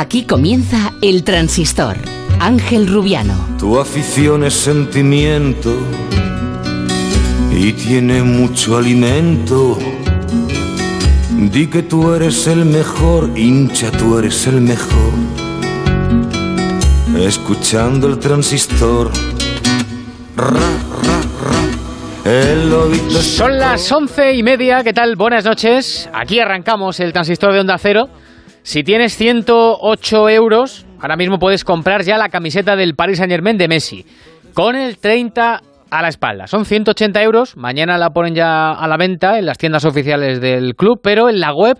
Aquí comienza El Transistor. Ángel Rubiano. Tu afición es sentimiento y tiene mucho alimento. Di que tú eres el mejor, hincha, tú eres el mejor. Escuchando el transistor. Son las once y media, ¿qué tal? Buenas noches. Aquí arrancamos el transistor de Onda Cero. Si tienes 108 euros, ahora mismo puedes comprar ya la camiseta del Paris Saint Germain de Messi, con el 30 a la espalda. Son 180 euros, mañana la ponen ya a la venta en las tiendas oficiales del club, pero en la web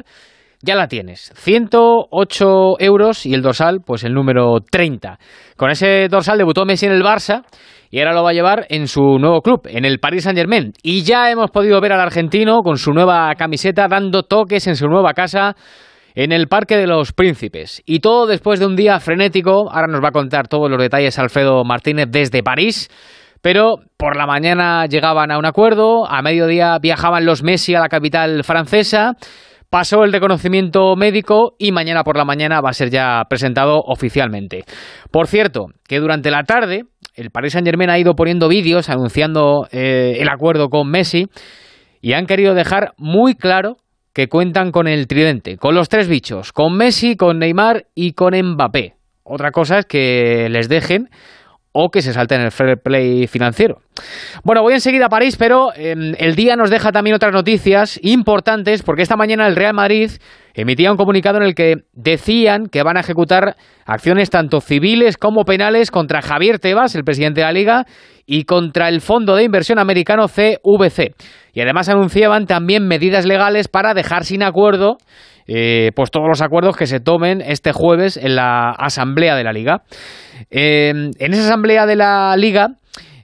ya la tienes. 108 euros y el dorsal, pues el número 30. Con ese dorsal debutó Messi en el Barça y ahora lo va a llevar en su nuevo club, en el Paris Saint Germain. Y ya hemos podido ver al argentino con su nueva camiseta dando toques en su nueva casa en el Parque de los Príncipes. Y todo después de un día frenético. Ahora nos va a contar todos los detalles Alfredo Martínez desde París. Pero por la mañana llegaban a un acuerdo, a mediodía viajaban los Messi a la capital francesa, pasó el reconocimiento médico y mañana por la mañana va a ser ya presentado oficialmente. Por cierto, que durante la tarde el Paris Saint Germain ha ido poniendo vídeos anunciando eh, el acuerdo con Messi y han querido dejar muy claro que cuentan con el tridente, con los tres bichos, con Messi, con Neymar y con Mbappé. Otra cosa es que les dejen o que se salten el fair play financiero. Bueno, voy enseguida a París, pero em, el día nos deja también otras noticias importantes, porque esta mañana el Real Madrid emitía un comunicado en el que decían que van a ejecutar acciones tanto civiles como penales contra Javier Tebas, el presidente de la Liga, y contra el Fondo de Inversión Americano CVC. Y además anunciaban también medidas legales para dejar sin acuerdo eh, pues todos los acuerdos que se tomen este jueves en la Asamblea de la Liga. Eh, en esa Asamblea de la Liga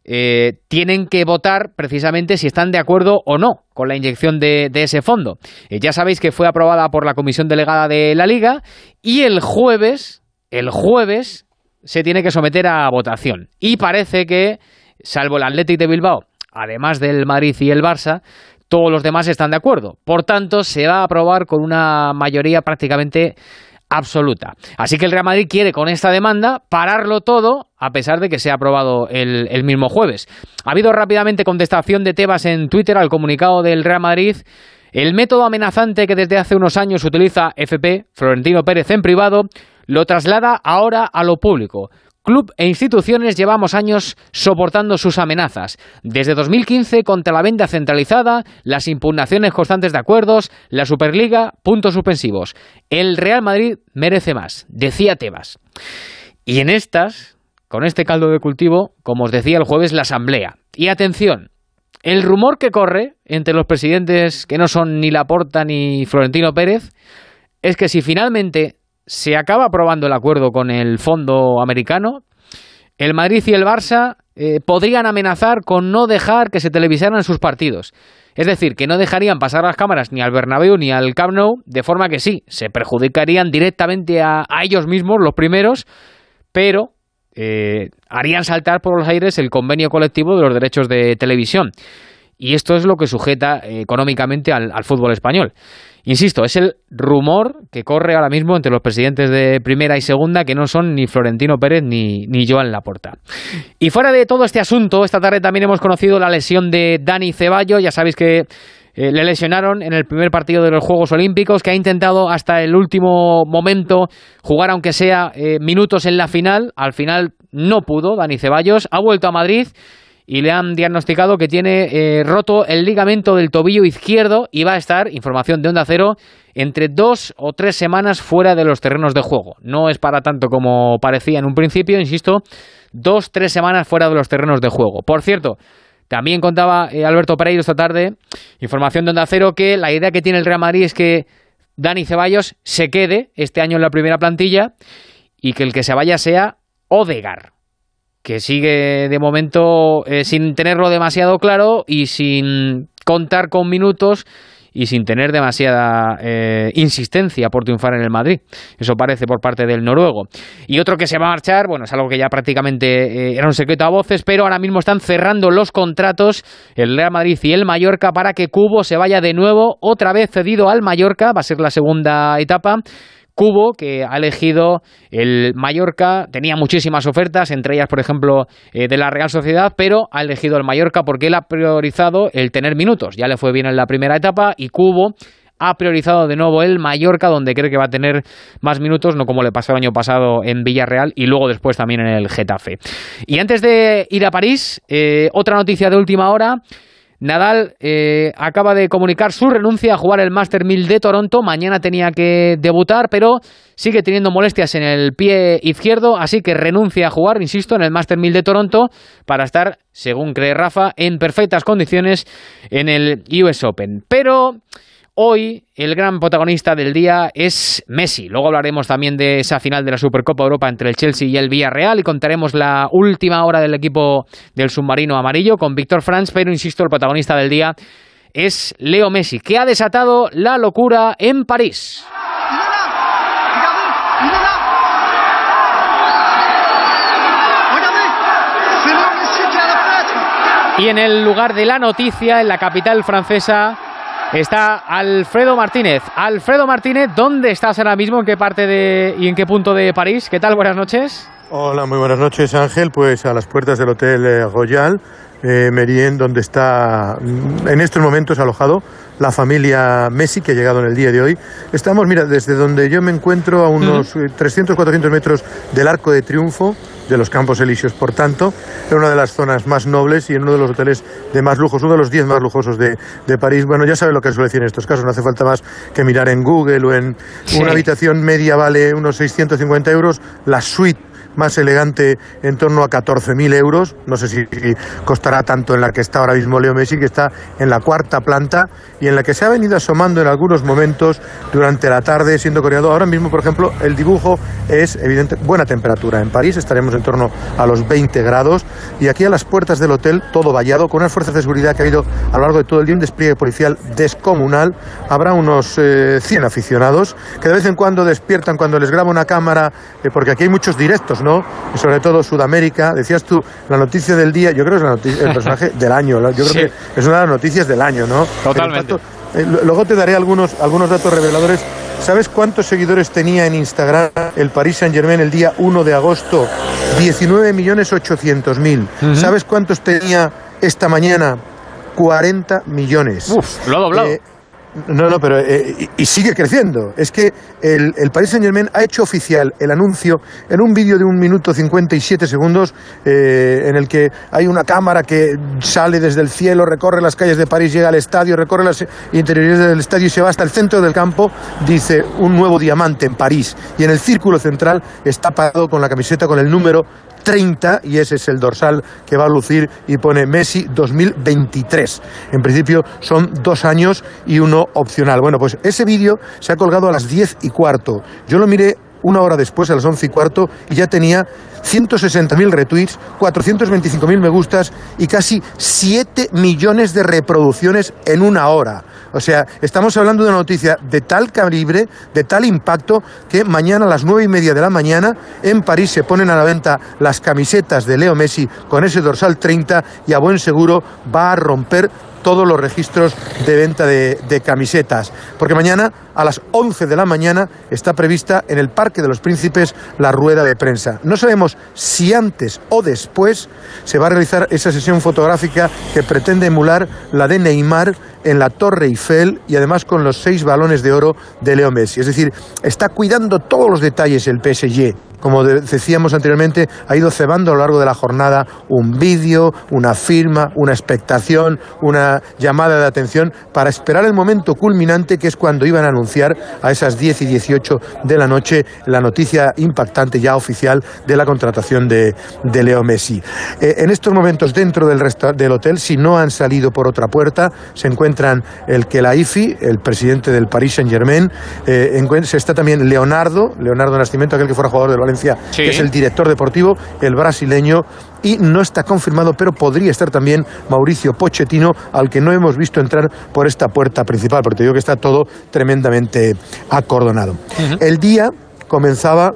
eh, tienen que votar precisamente si están de acuerdo o no con la inyección de, ese fondo. ya sabéis que fue aprobada por la Comisión Delegada de la Liga y el jueves, el jueves, se tiene que someter a votación. Y parece que, salvo el Athletic de Bilbao, además del Madrid y el Barça, todos los demás están de acuerdo. Por tanto, se va a aprobar con una mayoría prácticamente absoluta. Así que el Real Madrid quiere con esta demanda pararlo todo a pesar de que se ha aprobado el, el, mismo jueves. Ha habido rápidamente contestación de Tebas en Twitter al comunicado del Real Madrid. El método amenazante que desde hace unos años utiliza FP, Florentino Pérez en privado, lo traslada ahora a lo público. Club e instituciones llevamos años soportando sus amenazas. Desde 2015 contra la venta centralizada, las impugnaciones constantes de acuerdos, la Superliga, puntos suspensivos. El Real Madrid merece más, decía Tebas. Y en estas, con este caldo de cultivo, como os decía el jueves, la Asamblea. Y atención, el rumor que corre entre los presidentes que no son ni Laporta ni Florentino Pérez es que si finalmente se acaba aprobando el acuerdo con el fondo americano, el Madrid y el Barça eh, podrían amenazar con no dejar que se televisaran sus partidos. Es decir, que no dejarían pasar las cámaras ni al Bernabéu ni al Camp Nou, de forma que sí, se perjudicarían directamente a, ellos mismos, los primeros, pero eh, harían saltar por los aires el convenio colectivo de los derechos de televisión. Y esto es lo que sujeta eh, económicamente al fútbol español. Insisto, es el rumor que corre ahora mismo entre los presidentes de primera y segunda, que no son ni Florentino Pérez ni, ni Joan Laporta. Y fuera de todo este asunto, esta tarde también hemos conocido la lesión de Dani Ceballo. Ya sabéis que eh, le lesionaron en el primer partido de los Juegos Olímpicos, que ha intentado hasta el último momento jugar, aunque sea eh, minutos en la final. Al final no pudo Dani Ceballos. Ha vuelto a Madrid y le han diagnosticado que tiene eh, roto el ligamento del tobillo izquierdo y va a estar, información de Onda Cero, entre dos o tres semanas fuera de los terrenos de juego. No es para tanto como parecía en un principio, insisto, dos, tres semanas fuera de los terrenos de juego. Por cierto, también contaba eh, Alberto Pereiro esta tarde, información de Onda Cero, que la idea que tiene el Real Madrid es que Dani Ceballos se quede este año en la primera plantilla y que el que se vaya sea Odegar que sigue de momento eh, sin tenerlo demasiado claro y sin contar con minutos y sin tener demasiada eh, insistencia por triunfar en el Madrid. Eso parece por parte del noruego. Y otro que se va a marchar, bueno, es algo que ya prácticamente eh, era un secreto a voces, pero ahora mismo están cerrando los contratos el Real Madrid y el Mallorca para que Cubo se vaya de nuevo, otra vez cedido al Mallorca, va a ser la segunda etapa Cubo, que ha elegido el Mallorca, tenía muchísimas ofertas, entre ellas, por ejemplo, eh, de la Real Sociedad, pero ha elegido el Mallorca porque él ha priorizado el tener minutos. Ya le fue bien en la primera etapa y Cubo ha priorizado de nuevo el Mallorca, donde cree que va a tener más minutos, no como le pasó el año pasado en Villarreal y luego después también en el Getafe. Y antes de ir a París, eh, otra noticia de última hora. Nadal eh, acaba de comunicar su renuncia a jugar el Master 1000 de Toronto. Mañana tenía que debutar, pero sigue teniendo molestias en el pie izquierdo, así que renuncia a jugar, insisto, en el Master 1000 de Toronto para estar, según cree Rafa, en perfectas condiciones en el US Open. Pero Hoy el gran protagonista del día es Messi. Luego hablaremos también de esa final de la Supercopa Europa entre el Chelsea y el Villarreal y contaremos la última hora del equipo del submarino amarillo con Víctor Franz, pero insisto, el protagonista del día es Leo Messi, que ha desatado la locura en París. Y en el lugar de la noticia, en la capital francesa, está Alfredo Martínez. Alfredo Martínez, ¿dónde estás ahora mismo? ¿En qué parte de y en qué punto de París? ¿Qué tal? Buenas noches. Hola, muy buenas noches Ángel. Pues a las puertas del Hotel eh, Royal, eh, Merien, donde está mm, en estos momentos alojado la familia Messi, que ha llegado en el día de hoy. Estamos, mira, desde donde yo me encuentro a unos 300-400 metros del Arco de Triunfo, de los Campos Elíseos, por tanto, en una de las zonas más nobles y en uno de los hoteles de más lujos, uno de los 10 más lujosos de, de París. Bueno, ya sabe lo que suele decir en estos casos, no hace falta más que mirar en Google o en Sí. una habitación media vale unos 650 euros, la suite más elegante en torno a 14.000 euros. No sé si, costará tanto en la que está ahora mismo Leo Messi, que está en la cuarta planta y en la que se ha venido asomando en algunos momentos durante la tarde, siendo coreado. Ahora mismo, por ejemplo, el dibujo es evidente, buena temperatura. En París estaremos en torno a los 20 grados y aquí a las puertas del hotel, todo vallado, con unas fuerzas de seguridad que ha habido a lo largo de todo el día, un despliegue policial descomunal. Habrá unos eh, 100 aficionados que de vez en cuando despiertan cuando les graba una cámara, eh, porque aquí hay muchos directos, ¿no? Y sobre todo Sudamérica. Decías tú, la noticia del día, yo creo que es la noticia- el personaje del año. Yo creo Sí. que es una de las noticias del año, ¿no? Totalmente. Eh, luego te daré algunos, algunos datos reveladores. ¿Sabes cuántos seguidores tenía en Instagram el Paris Saint Germain el día 1 de agosto? 19.800.000. ¿Sabes cuántos tenía esta mañana? 40 millones. Uf, lo ha doblado. Eh, no, no, pero eh, y, sigue creciendo. Es que el, el Paris Saint Germain ha hecho oficial el anuncio en un vídeo de un minuto 57 segundos eh, en el que hay una cámara que sale desde el cielo, recorre las calles de París, llega al estadio, recorre las interioridades del estadio y se va hasta el centro del campo. Dice un nuevo diamante en París. Y en el círculo central está parado con la camiseta con el número 30 y ese es el dorsal que va a lucir y pone Messi 2023. En principio son dos años y uno opcional. Bueno, pues ese vídeo se ha colgado a las 10 y cuarto. Yo lo miré una hora después, a las 11 y cuarto, y ya tenía 160.000 retweets, 425.000 me gustas y casi 7 millones de reproducciones en una hora. O sea, estamos hablando de una noticia de tal calibre, de tal impacto, que mañana a las nueve y media de la mañana en París se ponen a la venta las camisetas de Leo Messi con ese dorsal 30 y a buen seguro va a romper todos los registros de venta de, de camisetas. Porque mañana a las 11 de la mañana está prevista en el Parque de los Príncipes la rueda de prensa. No sabemos si antes o después se va a realizar esa sesión fotográfica que pretende emular la de Neymar en la Torre Eiffel y además con los seis balones de oro de Leo Messi. Es decir, está cuidando todos los detalles el PSG. Como de- decíamos anteriormente, ha ido cebando a lo largo de la jornada un vídeo, una firma, una expectación, una llamada de atención para esperar el momento culminante que es cuando iban a anunciar a esas 10 y 18 de la noche la noticia impactante ya oficial de la contratación de, de Leo Messi. Eh, en estos momentos dentro del, del hotel, si no han salido por otra puerta, se encuentran el Kelaifi, el presidente del Paris Saint Germain, se está también Leonardo, Leonardo Nascimento, aquel que fuera jugador del Valencia, Sí. que es el director deportivo, el brasileño, y no está confirmado, pero podría estar también Mauricio Pochettino, al que no hemos visto entrar por esta puerta principal, porque te digo que está todo tremendamente acordonado. El día comenzaba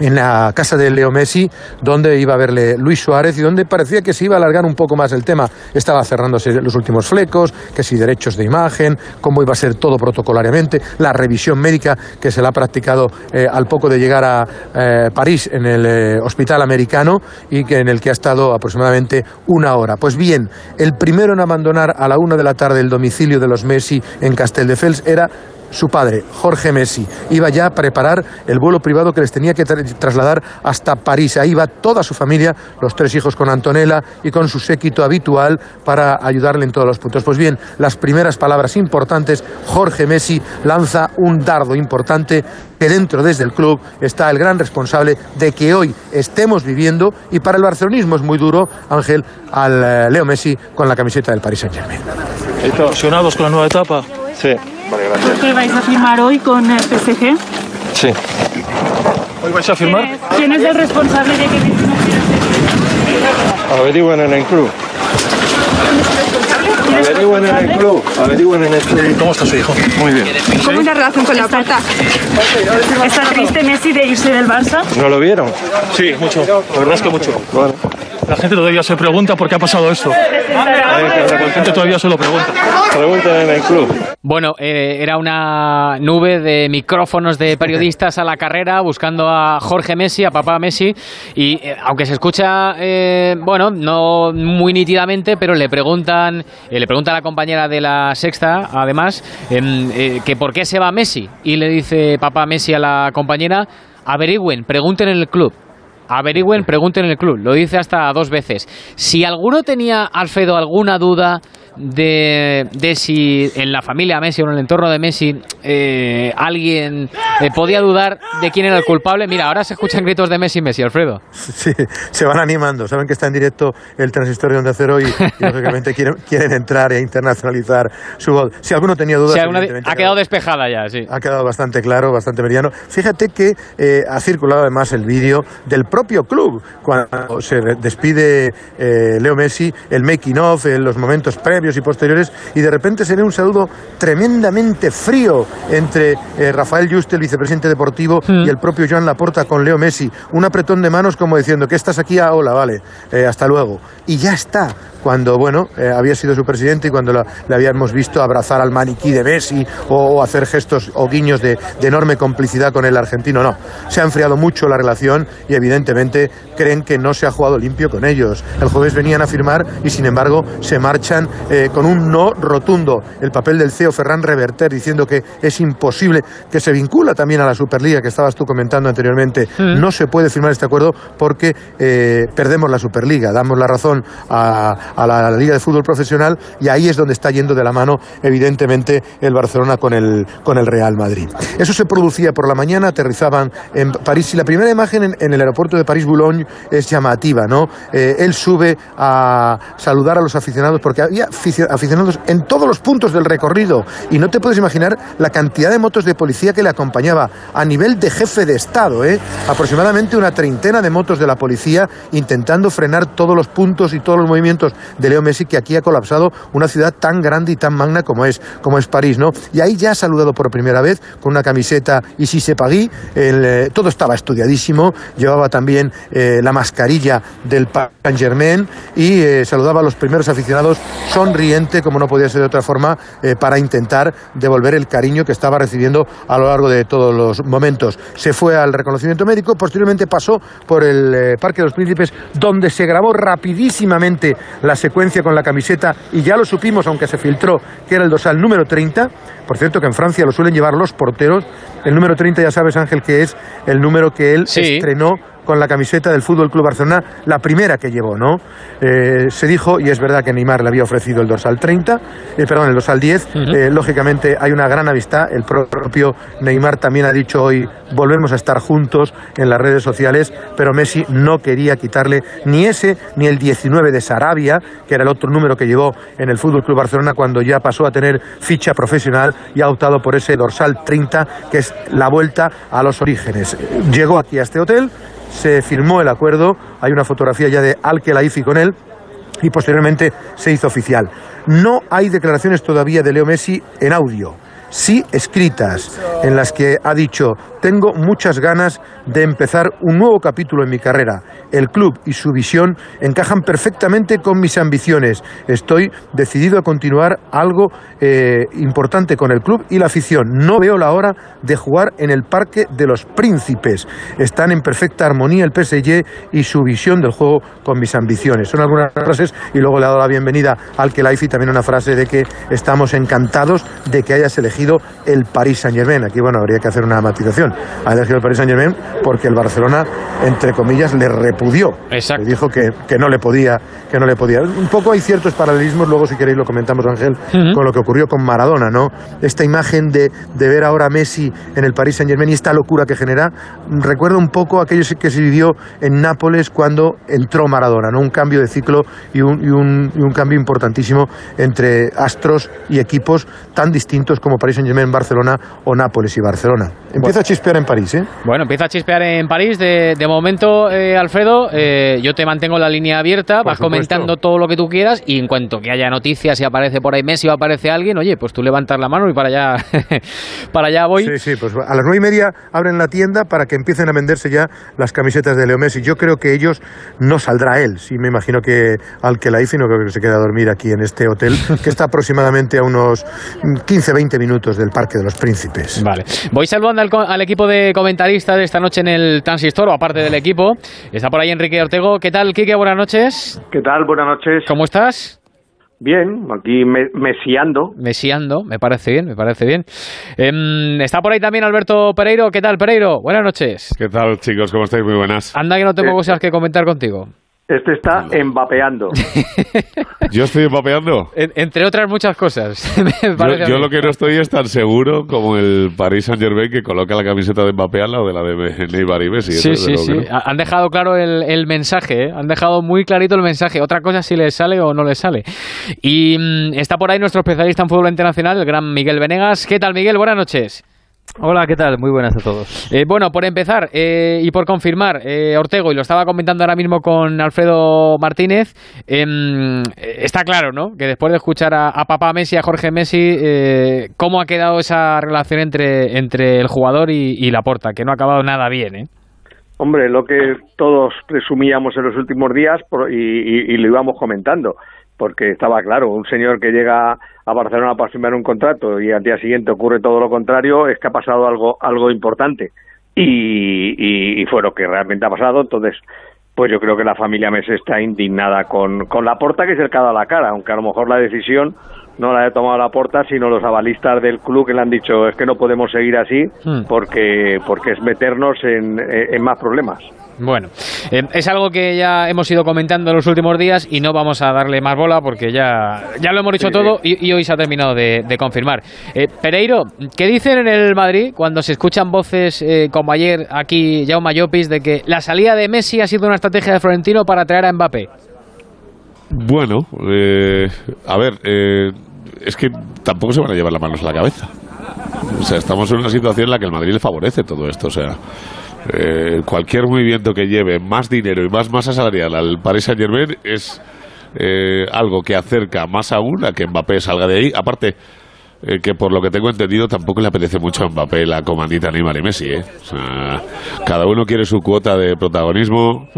en la casa de Leo Messi, donde iba a verle Luis Suárez y donde parecía que se iba a alargar un poco más el tema. Estaba cerrándose los últimos flecos, que si derechos de imagen, cómo iba a ser todo protocolariamente, la revisión médica que se la ha practicado eh, al poco de llegar a eh, París en el eh, hospital americano y que en el que ha estado aproximadamente una hora. Pues bien, el primero en abandonar a la una de la tarde el domicilio de los Messi en Castelldefels era su padre, Jorge Messi, iba ya a preparar el vuelo privado que les tenía que trasladar hasta París. Ahí va toda su familia, los tres hijos con Antonella y con su séquito habitual para ayudarle en todos los puntos. Pues bien, las primeras palabras importantes, Jorge Messi lanza un dardo importante que dentro desde el club está el gran responsable de que hoy estemos viviendo y para el barcelonismo es muy duro, Ángel, al eh, Leo Messi con la camiseta del Paris Saint-Germain. ¿Emocionados con la nueva etapa? Sí. ¿Por qué vais a firmar hoy con el PSG? Sí. ¿Hoy vais a firmar? ¿Quién es el responsable de que no quiera ser Averigüen en el club. Averigüen en el club. Averigüen en el club. ¿Cómo está su hijo? Muy bien. ¿Cómo es la relación con la puerta? ¿Está triste Messi de irse del Barça? ¿No lo vieron? Sí, mucho. La verdad es que mucho. Bueno. La gente todavía se pregunta por qué ha pasado esto. La gente todavía se lo pregunta. Pregunten en el club. Bueno, eh, era una nube de micrófonos de periodistas a la carrera buscando a Jorge Messi, a papá Messi, y eh, aunque se escucha, eh, bueno, no muy nítidamente, pero le preguntan, eh, le pregunta a la compañera de la sexta, además, em, eh, que por qué se va Messi, y le dice papá Messi a la compañera, averigüen, pregunten en el club. Averigüen, pregunten en el club. Lo dice hasta dos veces. Si alguno tenía, Alfredo, alguna duda de, de si en la familia Messi o en el entorno de Messi eh, alguien eh, podía dudar de quién era el culpable, mira, ahora se escuchan gritos de Messi Messi, Alfredo. Sí, se van animando. Saben que está en directo el transistor de Onda Cero y, y, lógicamente quieren, quieren entrar e internacionalizar su voz. Si alguno tenía dudas, Si alguna- ha quedado despejada ya, sí. ha quedado bastante claro, bastante meridiano. Fíjate que eh, ha circulado además el vídeo del propio club cuando se despide eh, Leo Messi, el making of, los momentos previos y posteriores, y de repente se ve un saludo tremendamente frío entre eh, Rafael Juste, el vicepresidente deportivo, y el propio Joan Laporta con Leo Messi. Un apretón de manos como diciendo que estás aquí, ah, hola, vale, eh, hasta luego. Y ya está. Cuando, bueno, eh, había sido su presidente y cuando la- le habíamos visto abrazar al maniquí de Messi o, o hacer gestos o guiños de, de enorme complicidad con el argentino, no. Se ha enfriado mucho la relación y evidentemente creen que no se ha jugado limpio con ellos. El jueves venían a firmar y sin embargo se marchan eh, con un no rotundo. El papel del CEO Ferran Reverter diciendo que es imposible, que se vincula también a la Superliga que estabas tú comentando anteriormente. No se puede firmar este acuerdo porque eh, perdemos la Superliga, damos la razón a, a la Liga de Fútbol Profesional y ahí es donde está yendo de la mano, evidentemente, el Barcelona con el, con el Real Madrid. Eso se producía por la mañana, aterrizaban en París y la primera imagen en, el aeropuerto de París-Boulogne es llamativa, ¿no? Eh, él sube a saludar a los aficionados porque había afici- aficionados en todos los puntos del recorrido y no te puedes imaginar la cantidad de motos de policía que le acompañaba a nivel de jefe de Estado, ¿eh? aproximadamente una treintena de motos de la policía intentando frenar todos los puntos y todos los movimientos de Leo Messi que aquí ha colapsado una ciudad tan grande y tan magna como es, como es París, ¿no? Y ahí ya ha saludado por primera vez con una camiseta y si se pagui, el, eh, todo estaba estudiadísimo, llevaba también eh, la mascarilla del Paris Saint Germain y eh, saludaba a los primeros aficionados sonriente, como no podía ser de otra forma, para intentar devolver el cariño que estaba recibiendo a lo largo de todos los momentos. Se fue al reconocimiento médico, posteriormente pasó por el Parque de los Príncipes, donde se grabó rapidísimamente la secuencia con la camiseta y ya lo supimos, aunque se filtró, que era el dorsal número 30. Por cierto, que en Francia lo suelen llevar los porteros. El número 30, ya sabes, Ángel, que es el número que él Sí. estrenó con la camiseta del Fútbol Club Barcelona, la primera que llevó, ¿no? Eh, se dijo, y es verdad que Neymar le había ofrecido el dorsal 30, eh, perdón, el dorsal 10. Eh, lógicamente hay una gran amistad. El propio Neymar también ha dicho hoy, volvemos a estar juntos en las redes sociales, pero Messi no quería quitarle ni ese ni el 19 de Sarabia, que era el otro número que llevó en el Fútbol Club Barcelona cuando ya pasó a tener ficha profesional y ha optado por ese dorsal 30, que es la vuelta a los orígenes. Llegó aquí a este hotel, se firmó el acuerdo, hay una fotografía ya de Al Khelaifi con él y posteriormente se hizo oficial. No hay declaraciones todavía de Leo Messi en audio. Sí escritas, en las que ha dicho, tengo muchas ganas de empezar un nuevo capítulo en mi carrera. El club y su visión encajan perfectamente con mis ambiciones. Estoy decidido a continuar algo eh, importante con el club y la afición. No veo la hora de jugar en el Parque de los Príncipes. Están en perfecta armonía el PSG y su visión del juego con mis ambiciones. Son algunas frases y luego le ha dado la bienvenida al Kelaifi también una frase de que estamos encantados de que hayas elegido el Paris Saint-Germain. Aquí, bueno, habría que hacer una matización. Ha elegido el Paris Saint-Germain porque el Barcelona, entre comillas, le repudió. Exacto. Le dijo que, que no le podía, que no le podía. Un poco hay ciertos paralelismos, luego si queréis lo comentamos, Ángel, con lo que ocurrió con Maradona, ¿no? Esta imagen de, de ver ahora a Messi en el Paris Saint-Germain y esta locura que genera, recuerda un poco aquello que se vivió en Nápoles cuando entró Maradona, ¿no? Un cambio de ciclo y un, y un, y un cambio importantísimo entre astros y equipos tan distintos como Paris Saint-Germain, Barcelona o Nápoles y Barcelona. Empieza a chispear en París, ¿eh? Bueno, empieza a chispear en París. De, de momento, eh, Alfredo, eh, yo te mantengo la línea abierta, vas supuesto. comentando todo lo que tú quieras y en cuanto que haya noticias, si aparece por ahí Messi o aparece alguien, oye, pues tú levantas la mano y para allá, para allá voy. Sí, sí, pues a las nueve y media abren la tienda para que empiecen a venderse ya las camisetas de Leo Messi. Yo creo que ellos no saldrá él. Sí, me imagino que al que la no creo que se quede a dormir aquí en este hotel, que está aproximadamente a unos 15-20 minutos del Parque de los Príncipes. Vale. Voy saludando al, co- al equipo de comentaristas de esta noche en el Transistor, o aparte del equipo. Está por ahí Enrique Ortego. ¿Qué tal, Quique? Buenas noches. ¿Qué tal? Buenas noches. ¿Cómo estás? Bien, aquí me- mesiando. Mesiando, me parece bien, me parece bien. Em, está por ahí también Alberto Pereiro. ¿Qué tal, Pereiro? Buenas noches. ¿Qué tal, chicos? ¿Cómo estáis? Muy buenas. Anda que no tengo Eh, cosas que comentar contigo. Este está embapeando. ¿Yo estoy empapeando? En- entre otras muchas cosas. me Yo, yo lo que no estoy es tan seguro como el Paris Saint Germain que coloca la camiseta de Mbappé al lado de la de Neymar y Messi. Sí, sí, sí. no. Han dejado claro el, el mensaje, ¿eh? han dejado muy clarito el mensaje. Otra cosa si les sale o no les sale. Y mm, está por ahí nuestro especialista en fútbol internacional, el gran Miguel Venegas. ¿Qué tal, Miguel? Buenas noches. Hola, ¿qué tal? Muy buenas a todos. Eh, bueno, por empezar eh, y por confirmar, eh, Ortego, y lo estaba comentando ahora mismo con Alfredo Martínez, em, eh, está claro, ¿no? Que después de escuchar a, a papá Messi, a Jorge Messi, eh, cómo ha quedado esa relación entre, entre el jugador y, y Laporta, que no ha acabado nada bien, ¿eh? Hombre, lo que todos presumíamos en los últimos días por- y, y- y lo íbamos comentando, porque estaba claro, un señor que llega a Barcelona para firmar un contrato y al día siguiente ocurre todo lo contrario, es que ha pasado algo, algo importante. Y, y- y fue lo que realmente ha pasado, entonces pues yo creo que la familia Messi está indignada con, con la porta que es el ha dado la cara, aunque a lo mejor la decisión no la ha tomado la porta, sino los avalistas del club que le han dicho es que no podemos seguir así Hmm. porque, porque es meternos en, en más problemas. Bueno, eh, es algo que ya hemos ido comentando en los últimos días y no vamos a darle más bola porque ya, ya lo hemos dicho Sí, todo y, y hoy se ha terminado de, de confirmar. Eh, Pereiro, ¿qué dicen en el Madrid cuando se escuchan voces eh, como ayer aquí Jaume Llopis de que la salida de Messi ha sido una estrategia de Florentino para traer a Mbappé? Bueno, eh, a ver, eh, es que tampoco se van a llevar las manos a la cabeza. O sea, estamos en una situación en la que el Madrid le favorece todo esto. O sea, eh, cualquier movimiento que lleve más dinero y más masa salarial al Paris Saint Germain es eh, algo que acerca más aún a que Mbappé salga de ahí. Aparte, eh, que por lo que tengo entendido tampoco le apetece mucho a Mbappé la comandita Neymar y Messi. ¿eh? O sea, cada uno quiere su cuota de protagonismo.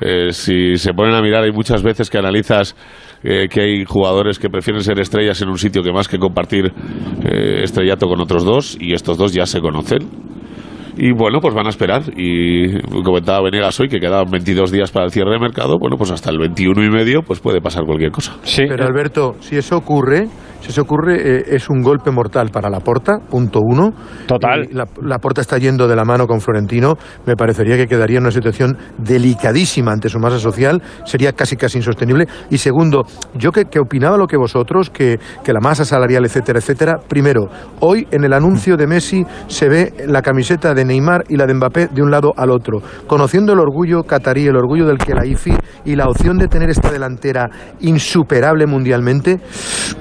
Eh, si se ponen a mirar, hay muchas veces que analizas que hay jugadores que prefieren ser estrellas en un sitio que más que compartir estrellato con otros dos, y estos dos ya se conocen. Y bueno, pues van a esperar. Y comentaba Venegas hoy que quedaban 22 días para el cierre de mercado. Bueno, pues hasta el 21 y medio pues puede pasar cualquier cosa. Sí. Pero Alberto, si eso ocurre, si eso ocurre, eh, es un golpe mortal para la Porta, punto uno. Total. Y la, la Porta está yendo de la mano con Florentino. Me parecería que quedaría en una situación delicadísima ante su masa social. Sería casi casi insostenible. Y segundo, yo que, que opinaba lo que vosotros, que, que la masa salarial, etcétera, etcétera. Primero, hoy en el anuncio de Messi se ve la camiseta de Neymar y la de Mbappé de un lado al otro. Conociendo el orgullo catarí, el orgullo del Kelaifi y la opción de tener esta delantera insuperable mundialmente,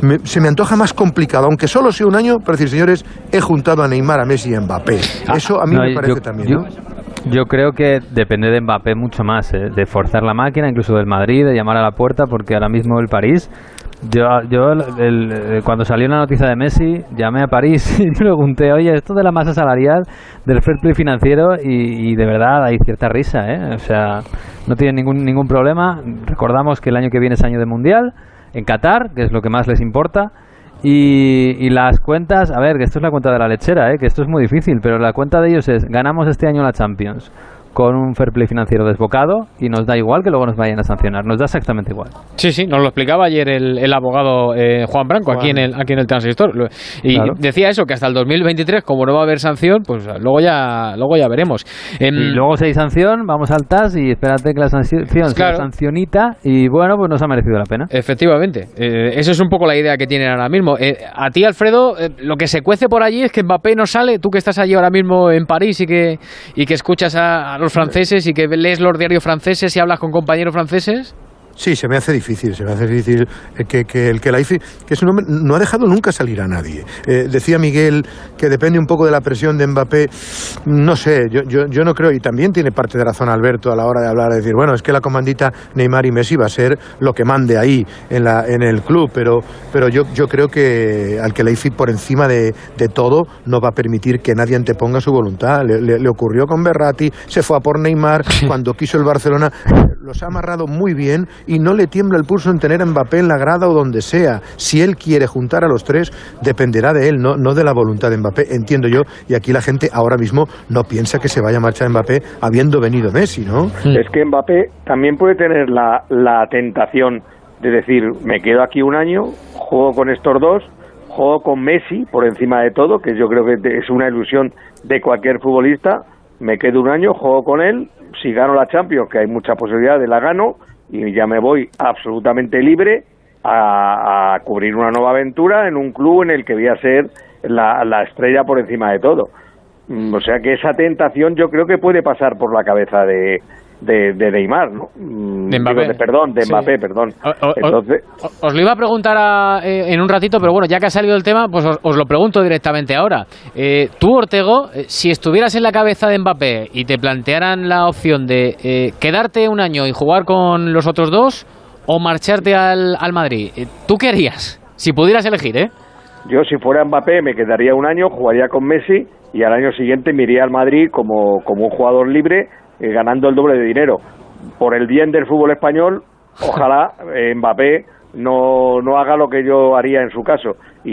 me- se me antoja más complicado, aunque solo sea un año, pero decir, señores, he juntado a Neymar, a Messi y a Mbappé. Eso a mí No, me yo- parece también, yo- ¿no? Yo creo que depende de Mbappé mucho más, ¿eh? de forzar la máquina, incluso del Madrid, de llamar a la puerta, porque ahora mismo el París Yo, yo el- cuando salió la noticia de Messi, llamé a París y pregunté, oye, esto de la masa salarial, del fair play financiero, y, y de verdad hay cierta risa, ¿eh? O sea, no tienen ningún, ningún problema. Recordamos que el año que viene es año de Mundial, en Qatar, que es lo que más les importa. Y, y las cuentas, a ver, que esto es la cuenta de la lechera, ¿eh? que esto es muy difícil, pero la cuenta de ellos es, ganamos este año la Champions con un fair play financiero desbocado y nos da igual que luego nos vayan a sancionar, nos da exactamente igual. Sí, sí, nos lo explicaba ayer el, el abogado eh, Juan Branco aquí en el aquí en el transistor y Claro. decía eso que hasta el 2023 como no va a haber sanción pues luego ya luego ya veremos. Em, Y luego si hay sanción, vamos al TAS y espérate que la sanción sea Claro. sancionita y bueno, pues nos ha merecido la pena. Efectivamente, eh, esa es un poco la idea que tienen ahora mismo. Eh, a ti, Alfredo, eh, lo que se cuece por allí es que Mbappé no sale. Tú que estás allí ahora mismo en París y que, y que escuchas a, a los franceses y que lees los diarios franceses y hablas con compañeros franceses. Sí, se me hace difícil, se me hace difícil eh, que, que el que la IFI, que es un hombre, no ha dejado nunca salir a nadie. Eh, decía Miguel que depende un poco de la presión de Mbappé. No sé, yo, yo, yo no creo, y también tiene parte de razón Alberto a la hora de hablar, de decir, bueno, es que la comandita Neymar y Messi va a ser lo que mande ahí en, la, en el club, pero, pero yo, yo creo que al que la IFI por encima de, de todo no va a permitir que nadie anteponga su voluntad. Le, le- le ocurrió con Berratti, se fue a por Neymar, cuando quiso el Barcelona, los ha amarrado muy bien y no le tiembla el pulso en tener a Mbappé en la grada o donde sea. Si él quiere juntar a los tres, dependerá de él, no, no de la voluntad de Mbappé, entiendo yo, y aquí la gente ahora mismo no piensa que se vaya a marchar Mbappé habiendo venido Messi, ¿no? Es que Mbappé también puede tener la, la tentación de decir, me quedo aquí un año, juego con estos dos, juego con Messi por encima de todo, que yo creo que es una ilusión de cualquier futbolista, me quedo un año, juego con él, si gano la Champions, que hay mucha posibilidad de la gano, y ya me voy absolutamente libre a, a cubrir una nueva aventura en un club en el que voy a ser la, la estrella por encima de todo. Mm, O sea que esa tentación yo creo que puede pasar por la cabeza de, de, de Neymar, ¿no? Mm, De Mbappé. digo, de- perdón, de Sí. Mbappé, perdón. O- o- Entonces, Os lo iba a preguntar a- eh, en un ratito, pero bueno, ya que ha salido el tema, pues os, os lo pregunto directamente ahora. Eh, tú, Ortego, eh, si estuvieras en la cabeza de Mbappé y te plantearan la opción de eh, quedarte un año y jugar con los otros dos o marcharte al, al Madrid, eh, ¿tú qué harías? Si pudieras elegir, ¿eh? yo si fuera Mbappé me quedaría un año, jugaría con Messi y al año siguiente me iría al Madrid como, como un jugador libre eh, ganando el doble de dinero. Por el bien del fútbol español, ojalá eh, Mbappé no, no haga lo que yo haría en su caso y,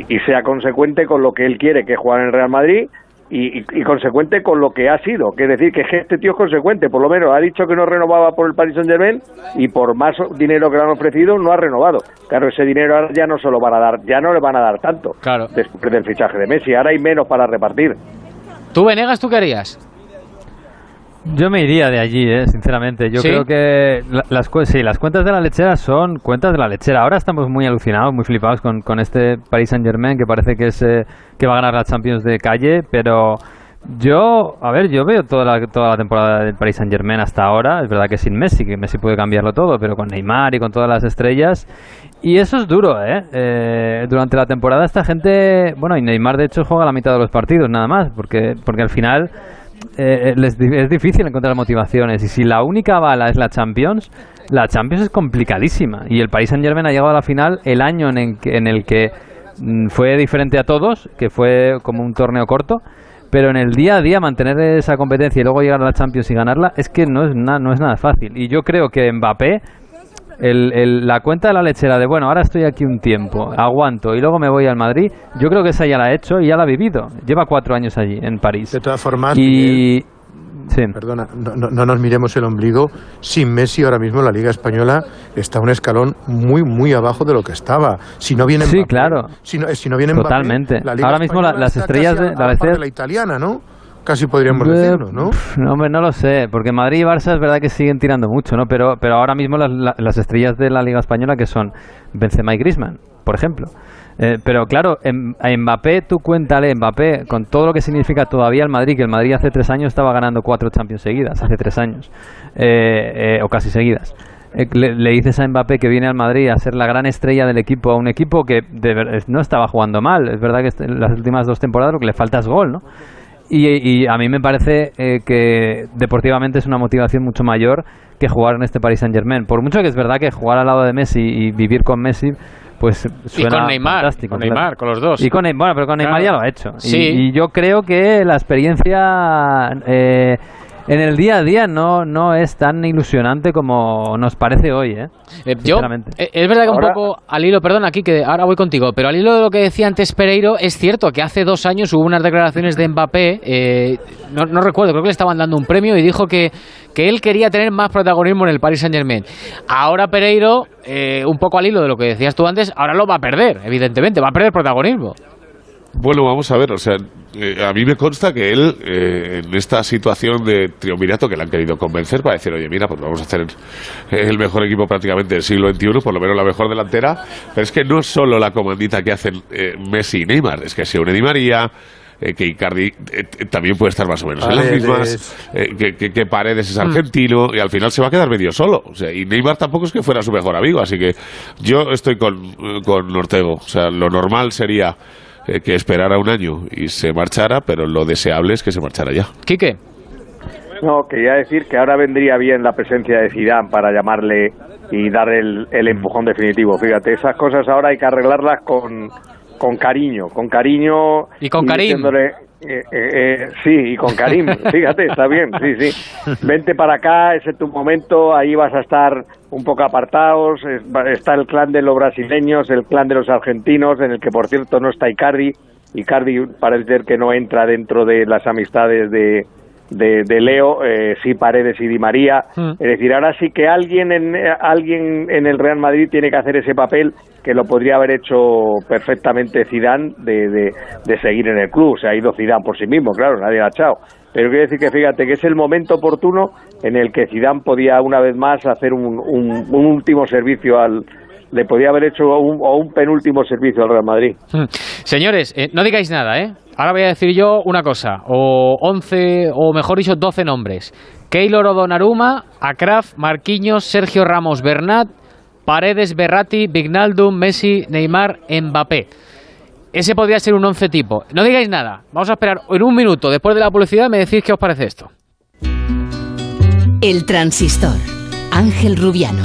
y- y sea consecuente con lo que él quiere, que jugar en el Real Madrid y, consecuente con lo que ha sido. Que es decir, que este tío es consecuente, por lo menos ha dicho que no renovaba por el Paris Saint Germain y por más dinero que le han ofrecido no ha renovado. Claro, ese dinero ahora ya no se lo van a dar, ya no le van a dar tanto Claro. después del fichaje de Messi, ahora hay menos para repartir. ¿Tú, Venegas, tú qué harías? Yo me iría de allí, eh, sinceramente. Yo ¿Sí? creo que la- las, sí, las cuentas de la lechera son cuentas de la lechera. Ahora estamos muy alucinados, muy flipados con, con este Paris Saint Germain que parece que es eh, que va a ganar la Champions de calle, pero yo, a ver, yo veo toda la, toda la temporada del Paris Saint Germain hasta ahora. Es verdad que sin Messi, que Messi puede cambiarlo todo, pero con Neymar y con todas las estrellas. Y eso es duro, ¿eh? Eh, Durante la temporada esta gente, bueno, y Neymar de hecho juega la mitad de los partidos nada más, porque, porque al final eh, les di- es difícil encontrar motivaciones y si la única bala es la Champions, la Champions es complicadísima y el Paris Saint Germain ha llegado a la final el año en el que, en el que mm, fue diferente a todos, que fue como un torneo corto, pero en el día a día mantener esa competencia y luego llegar a la Champions y ganarla es que no es, na- no es nada fácil. Y yo creo que Mbappé el, el- la cuenta de la lechera de, bueno, ahora estoy aquí un tiempo, aguanto y luego me voy al Madrid, yo creo que esa ya la ha hecho y ya la ha vivido. Lleva cuatro años allí, en París. De todas formas, Y... Sí. Perdona, no, no- no nos miremos el ombligo. Sin Messi ahora mismo la Liga Española está un escalón muy, muy abajo de lo que estaba. Si no viene Sí, Mbappé- claro. Si no, si no viene Mbappé, Totalmente. la Liga Ahora mismo la- las estrellas de- la la la italiana, ¿no? Casi podríamos Eh, decirlo, ¿no? no, hombre, no lo sé, porque Madrid y Barça es verdad que siguen tirando mucho, ¿no? Pero, pero ahora mismo las, la- las estrellas de la Liga Española que son Benzema y Griezmann, por ejemplo. Eh, pero claro, em- a Mbappé, tú cuéntale, Mbappé, con todo lo que significa todavía el Madrid, que el Madrid hace tres años estaba ganando cuatro Champions seguidas, hace tres años, eh, eh, o casi seguidas. Eh, le, le dices a Mbappé que viene al Madrid a ser la gran estrella del equipo, a un equipo que de ver- no estaba jugando mal, es verdad que en las últimas dos temporadas lo que le falta es gol, ¿no? Y, a mí me parece eh, que deportivamente es una motivación mucho mayor que jugar en este Paris Saint Germain. Por mucho que es verdad que jugar al lado de Messi y vivir con Messi pues suena y con Neymar, fantástico. Con Neymar, con los dos. Y con bueno, pero con Neymar ya lo ha hecho. Y, yo creo que la experiencia eh, en el día a día no, no es tan ilusionante como nos parece hoy, ¿eh? eh yo, eh, es verdad que un poco al hilo, perdón, aquí que ahora voy contigo, pero al hilo de lo que decía antes Pereiro, es cierto que hace dos años hubo unas declaraciones de Mbappé, eh, no, no, recuerdo, creo que le estaban dando un premio y dijo que, que él quería tener más protagonismo en el Paris Saint Germain. Ahora Pereiro, un poco al hilo de lo que decías tú antes, ahora lo va a perder, evidentemente, va a perder protagonismo. Bueno, vamos a ver, o sea, eh, a mí me consta que él, eh, en esta situación de triunvirato que le han querido convencer para decir, oye, mira, pues vamos a hacer el mejor equipo prácticamente del siglo XXI, por lo menos la mejor delantera, pero es que no es solo la comandita que hacen eh, Messi y Neymar, es que se une Di María, que Icardi también puede estar más o menos en las mismas, que, Paredes es argentino y al final se va a quedar medio solo. O sea, y Neymar tampoco es que fuera su mejor amigo, así que yo estoy con, con Ortego. O sea, lo normal sería eh, que esperara un año y se marchara, pero lo deseable es que se marchara ya. Quique. No, quería decir que ahora vendría bien la presencia de Zidane para llamarle y dar el, el empujón definitivo. Fíjate, esas cosas ahora hay que arreglarlas con, con cariño, con cariño. Y con cariño. Eh, eh, eh, sí, y con Karim, fíjate, está bien, sí, sí. Vente para acá, ese es tu momento, ahí vas a estar un poco apartados. Está el clan de los brasileños, el clan de los argentinos, en el que por cierto no está Icardi. Icardi parece ser que no entra dentro de las amistades de, de, Leo, eh, sí Paredes y Di María. Mm. Es decir, ahora sí que alguien en, alguien en el Real Madrid tiene que hacer ese papel que lo podría haber hecho perfectamente Zidane de, de, seguir en el club. Se ha ido Zidane por sí mismo, claro, nadie ha echado. Pero quiero decir que fíjate que es el momento oportuno en el que Zidane podía una vez más hacer un, un, último servicio al, le podía haber hecho un, o un penúltimo servicio al Real Madrid. Mm. Señores, eh, no digáis nada, ¿eh? Ahora voy a decir yo una cosa, o 11, o mejor dicho, 12 nombres. Keylor Odonaruma, Akraf, Marquinhos, Sergio Ramos Bernat, Paredes, Berratti, Vignaldum, Messi, Neymar, Mbappé. Ese podría ser un 11 tipo. No digáis nada. Vamos a esperar en un minuto. Después de la publicidad me decís qué os parece esto. El transistor. Ángel Rubiano.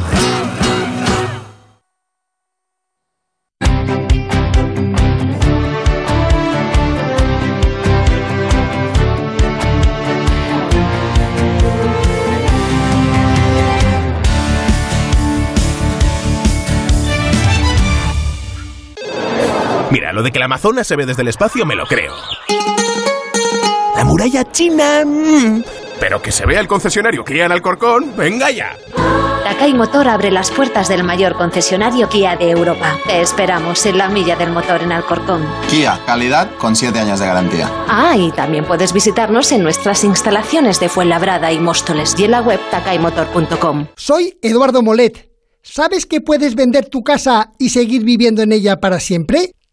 Mira, lo de que la Amazonas se ve desde el espacio me lo creo. La muralla china... Mm. Pero que se vea el concesionario Kia en Alcorcón, venga ya. Takai Motor abre las puertas del mayor concesionario Kia de Europa. Te esperamos en la milla del motor en Alcorcón. Kia, calidad con 7 años de garantía. Ah, y también puedes visitarnos en nuestras instalaciones de Fuenlabrada y Móstoles y en la web takaimotor.com. Soy Eduardo Molet. ¿Sabes que puedes vender tu casa y seguir viviendo en ella para siempre?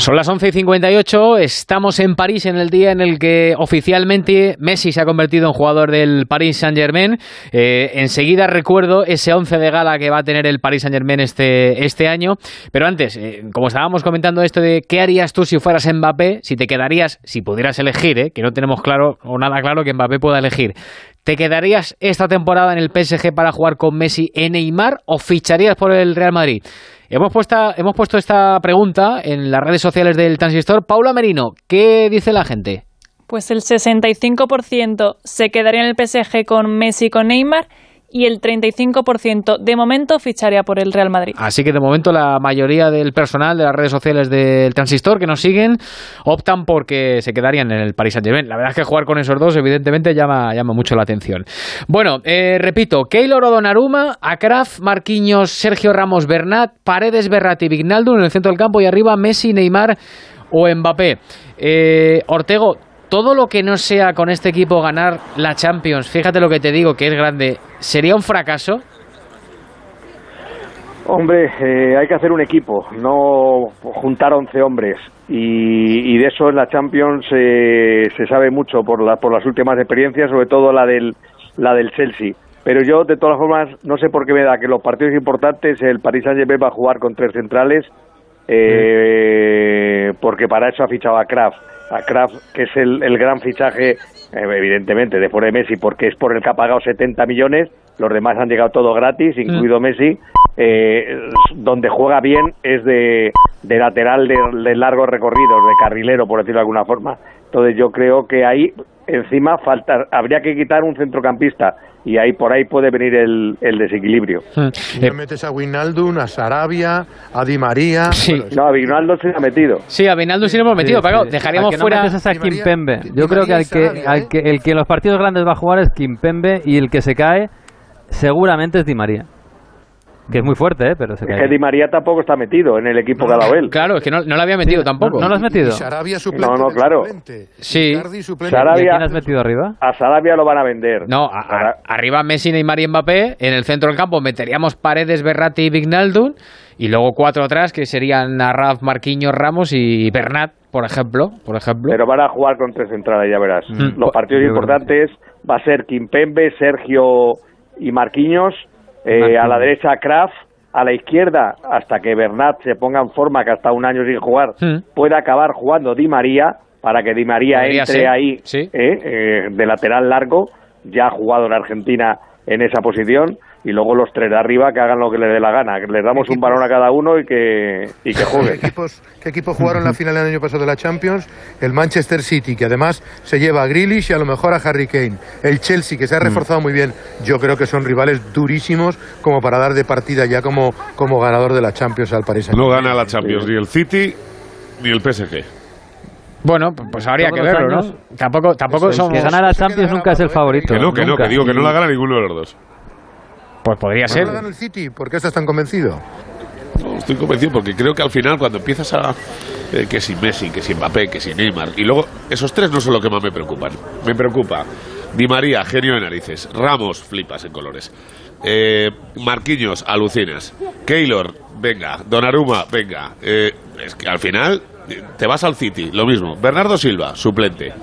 Son las 11 y 58, estamos en París en el día en el que oficialmente Messi se ha convertido en jugador del Paris Saint-Germain. Eh, enseguida recuerdo ese 11 de gala que va a tener el Paris Saint-Germain este, este año. Pero antes, eh, como estábamos comentando esto de qué harías tú si fueras Mbappé, si te quedarías, si pudieras elegir, eh, que no tenemos claro o nada claro que Mbappé pueda elegir, ¿te quedarías esta temporada en el PSG para jugar con Messi en Neymar o ficharías por el Real Madrid? Hemos, hemos puesto esta pregunta en las redes sociales del Transistor. Paula Merino, ¿qué dice la gente? Pues el 65% se quedaría en el PSG con Messi y con Neymar y el 35% de momento ficharía por el Real Madrid. Así que de momento la mayoría del personal de las redes sociales del Transistor que nos siguen optan porque se quedarían en el Paris Saint-Germain. La verdad es que jugar con esos dos evidentemente llama, llama mucho la atención. Bueno, eh, repito, Keylor Odonaruma, Akraf, Marquinhos, Sergio Ramos, Bernat, Paredes, Berratti, Vignaldo en el centro del campo y arriba Messi, Neymar o Mbappé. Eh, Ortego, todo lo que no sea con este equipo ganar la Champions, fíjate lo que te digo, que es grande, ¿sería un fracaso? Hombre, eh, hay que hacer un equipo, no juntar 11 hombres. Y, y de eso en la Champions eh, se sabe mucho por, la, por las últimas experiencias, sobre todo la del, la del Chelsea. Pero yo, de todas formas, no sé por qué me da que los partidos importantes el Paris Saint-Germain va a jugar con tres centrales, eh, porque para eso ha fichado a Kraft. A Kraft, que es el, el gran fichaje, eh, evidentemente, después de Messi, porque es por el que ha pagado 70 millones, los demás han llegado todo gratis, incluido Messi. Eh, donde juega bien es de, de lateral de, de largos recorridos, de carrilero, por decirlo de alguna forma. Entonces yo creo que ahí encima falta, habría que quitar un centrocampista y ahí por ahí puede venir el, el desequilibrio. Y no metes a Wijnaldum, a Sarabia, a Di María... Sí. No, a Vinaldo se ha metido. Sí, a Vinaldo sí lo hemos metido, Sí, pero claro, sí. dejaríamos no fuera... a Kimpembe. Yo creo que al que, al que el que en los partidos grandes va a jugar es Kimpembe y el que se cae seguramente es Di María. Que es muy fuerte, ¿eh? pero se Es que Di María tampoco está metido en el equipo dado él. Claro, es que no, no lo había metido tampoco. ¿No lo has metido? Sarabia suplente. No, no, claro. suplente. Sí. Suplente. ¿Y a Sarabia, quién has metido arriba? a Sarabia lo van a vender. No, a- a- arriba Messi, Neymar y Mbappé. En el centro del campo meteríamos Paredes, Berratti y Vignaldum. Y luego cuatro atrás que serían Arraf, Marquinhos, Ramos y Bernat, por ejemplo. Por ejemplo. Pero van a jugar con tres centrales, ya verás. Mm. Los partidos importantes va a ser Kimpembe, Sergio y Marquinhos. Eh, a la derecha Kraft. A la izquierda, hasta que Bernat se ponga en forma, que hasta un año sin jugar, Mm. puede acabar jugando Di María, para que Di María Podría entre ser, ahí sí. eh, eh, de lateral largo. Ya ha jugado en Argentina en esa posición. Y luego los tres de arriba que hagan lo que les dé la gana. Que les damos un balón a cada uno y que, y que ¿Qué jueguen. equipos, ¿Qué equipos jugaron la final el año pasado de la Champions? El Manchester City, que además se lleva a Grealish y a lo mejor a Harry Kane. El Chelsea, que se ha reforzado muy bien. Yo creo que son rivales durísimos como para dar de partida ya como, como ganador de la Champions al Paris No gana la Champions ni el City ni el PSG. Bueno, pues habría que verlo, años- ¿no? Tampoco, tampoco El somos... que gana la Champions nunca es el favorito. Que no, que no, que digo que no la gana ninguno de los dos. Pues podría ¿No ser. el City? ¿Por qué estás tan convencido? No, estoy convencido porque creo que al final cuando empiezas a... eh, que si Messi, que si Mbappé, que si Neymar... Y luego esos tres no son lo que más me preocupan. Me preocupa Di María, genio de narices. Ramos, flipas en colores. Eh, Marquinhos, alucinas. Keylor, venga. Donnarumma, venga. Eh, es que al final eh, te vas al City, lo mismo. Bernardo Silva, suplente.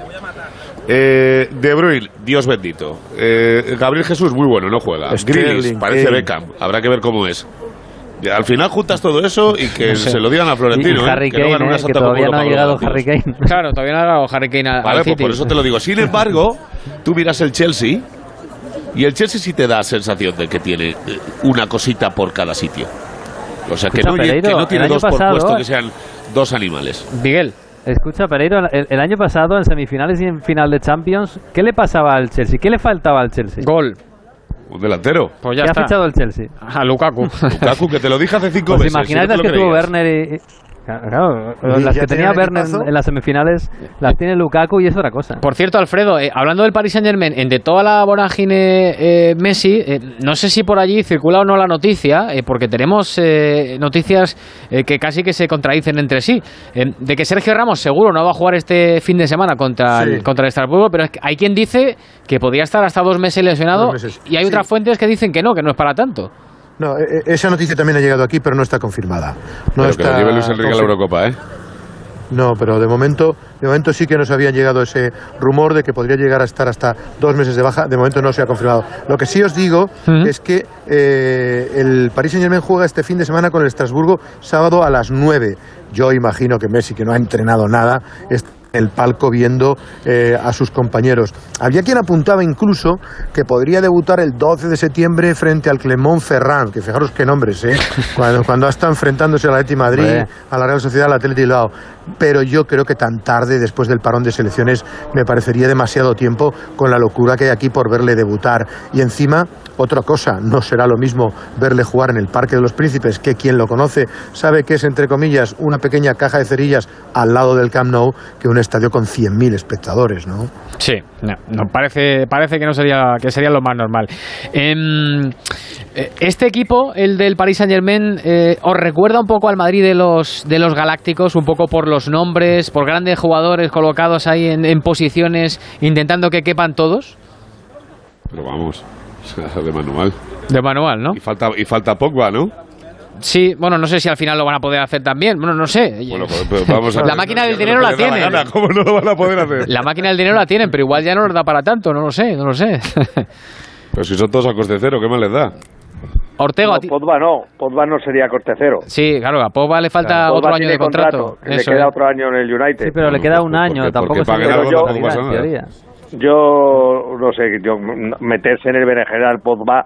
Eh, de Bruyne, Dios bendito. Eh, Gabriel Jesús, muy bueno, no juega. Grealish, parece. Beckham. Habrá que ver cómo es. Al final juntas todo eso y que No sé. se lo digan a Florentino. y ¿eh? Harry que no Kane, gana una eh, que todavía por no ha llegado Harry. Kane. Claro, todavía no ha dado Harry Kane al, al Vale, pues City. por eso te lo digo. Sin embargo, tú miras el Chelsea y el Chelsea sí te da sensación de que tiene eh, una cosita por cada sitio. O sea, que Escucha, no, que Pereiro, no tiene dos por pasado- puesto que sean dos animales. Miguel. Escucha, Pereiro, el, el año pasado en semifinales y en final de Champions, ¿qué le pasaba al Chelsea? ¿Qué le faltaba al Chelsea? Gol. Un delantero. Pues ya ¿Qué está. ha fichado el Chelsea? A Lukaku. Lukaku, que te lo dije hace cinco ¿Os meses. imagináis si no las te que lo tuvo creías. Werner y... Claro, ¿Y las que tenía Werner en, en las semifinales las tiene Lukaku y es otra cosa. Por cierto, Alfredo, eh, hablando del Paris Saint Germain, de toda la vorágine eh, Messi, eh, no sé si por allí circula o no la noticia, eh, porque tenemos eh, noticias eh, que casi que se contradicen entre sí, eh, de que Sergio Ramos seguro no va a jugar este fin de semana contra, Sí. el, contra el Estrasburgo, pero es que hay quien dice que podría estar hasta dos meses lesionado Dos meses. y hay Sí. otras fuentes que dicen que no, que no es para tanto. No, eh, eh, esa noticia también ha llegado aquí, pero no está confirmada. No Pero que está lo lleve Luis Enrique a la Eurocopa, ¿eh? No, pero de momento, de momento sí que nos había llegado ese rumor de que podría llegar a estar hasta dos meses de baja. De momento no se ha confirmado. Lo que sí os digo es que eh, el Paris Saint Germain juega este fin de semana con el Estrasburgo sábado a las 9. Yo imagino que Messi, que no ha entrenado nada, el palco viendo eh, a sus compañeros. Había quien apuntaba incluso que podría debutar el 12 de septiembre frente al Clermont-Ferrand, que fijaros qué nombres, ¿eh? cuando, cuando está enfrentándose al Atleti Madrid, a la Real Sociedad, al Atleti Bilbao. Pero yo creo que tan tarde, después del parón de selecciones, me parecería demasiado tiempo con la locura que hay aquí por verle debutar. Y encima, otra cosa, no será lo mismo verle jugar en el Parque de los Príncipes, que quien lo conoce sabe que es, entre comillas, una pequeña caja de cerillas al lado del Camp Nou, que un estadio con 100.000 espectadores, ¿no? Sí, no, parece, parece que no sería que sería lo más normal. Em, eh, este equipo, el del Paris Saint Germain, os recuerda un poco al Madrid de los de los Galácticos, un poco por los nombres, por grandes jugadores colocados ahí en, en posiciones, intentando que quepan todos. Pero vamos, de manual. De manual, ¿no? Y falta, y falta Pogba, ¿no? Sí, bueno, no sé si al final lo van a poder hacer también. Bueno, no sé. Bueno, pues, vamos a la máquina del dinero la tienen. ¿Cómo no lo van a poder hacer? La máquina del dinero la tienen, pero igual ya no les da para tanto, no lo sé, no lo sé. Pero si son todos a coste cero, ¿qué más les da? Ortega, no, Podva no, Podva no sería coste cero. Sí, claro, a Pogba le falta otro año de contrato. le queda otro año en el United. Sí, pero le queda un año, tampoco se yo, yo no sé, yo, meterse en el berenjenal Podva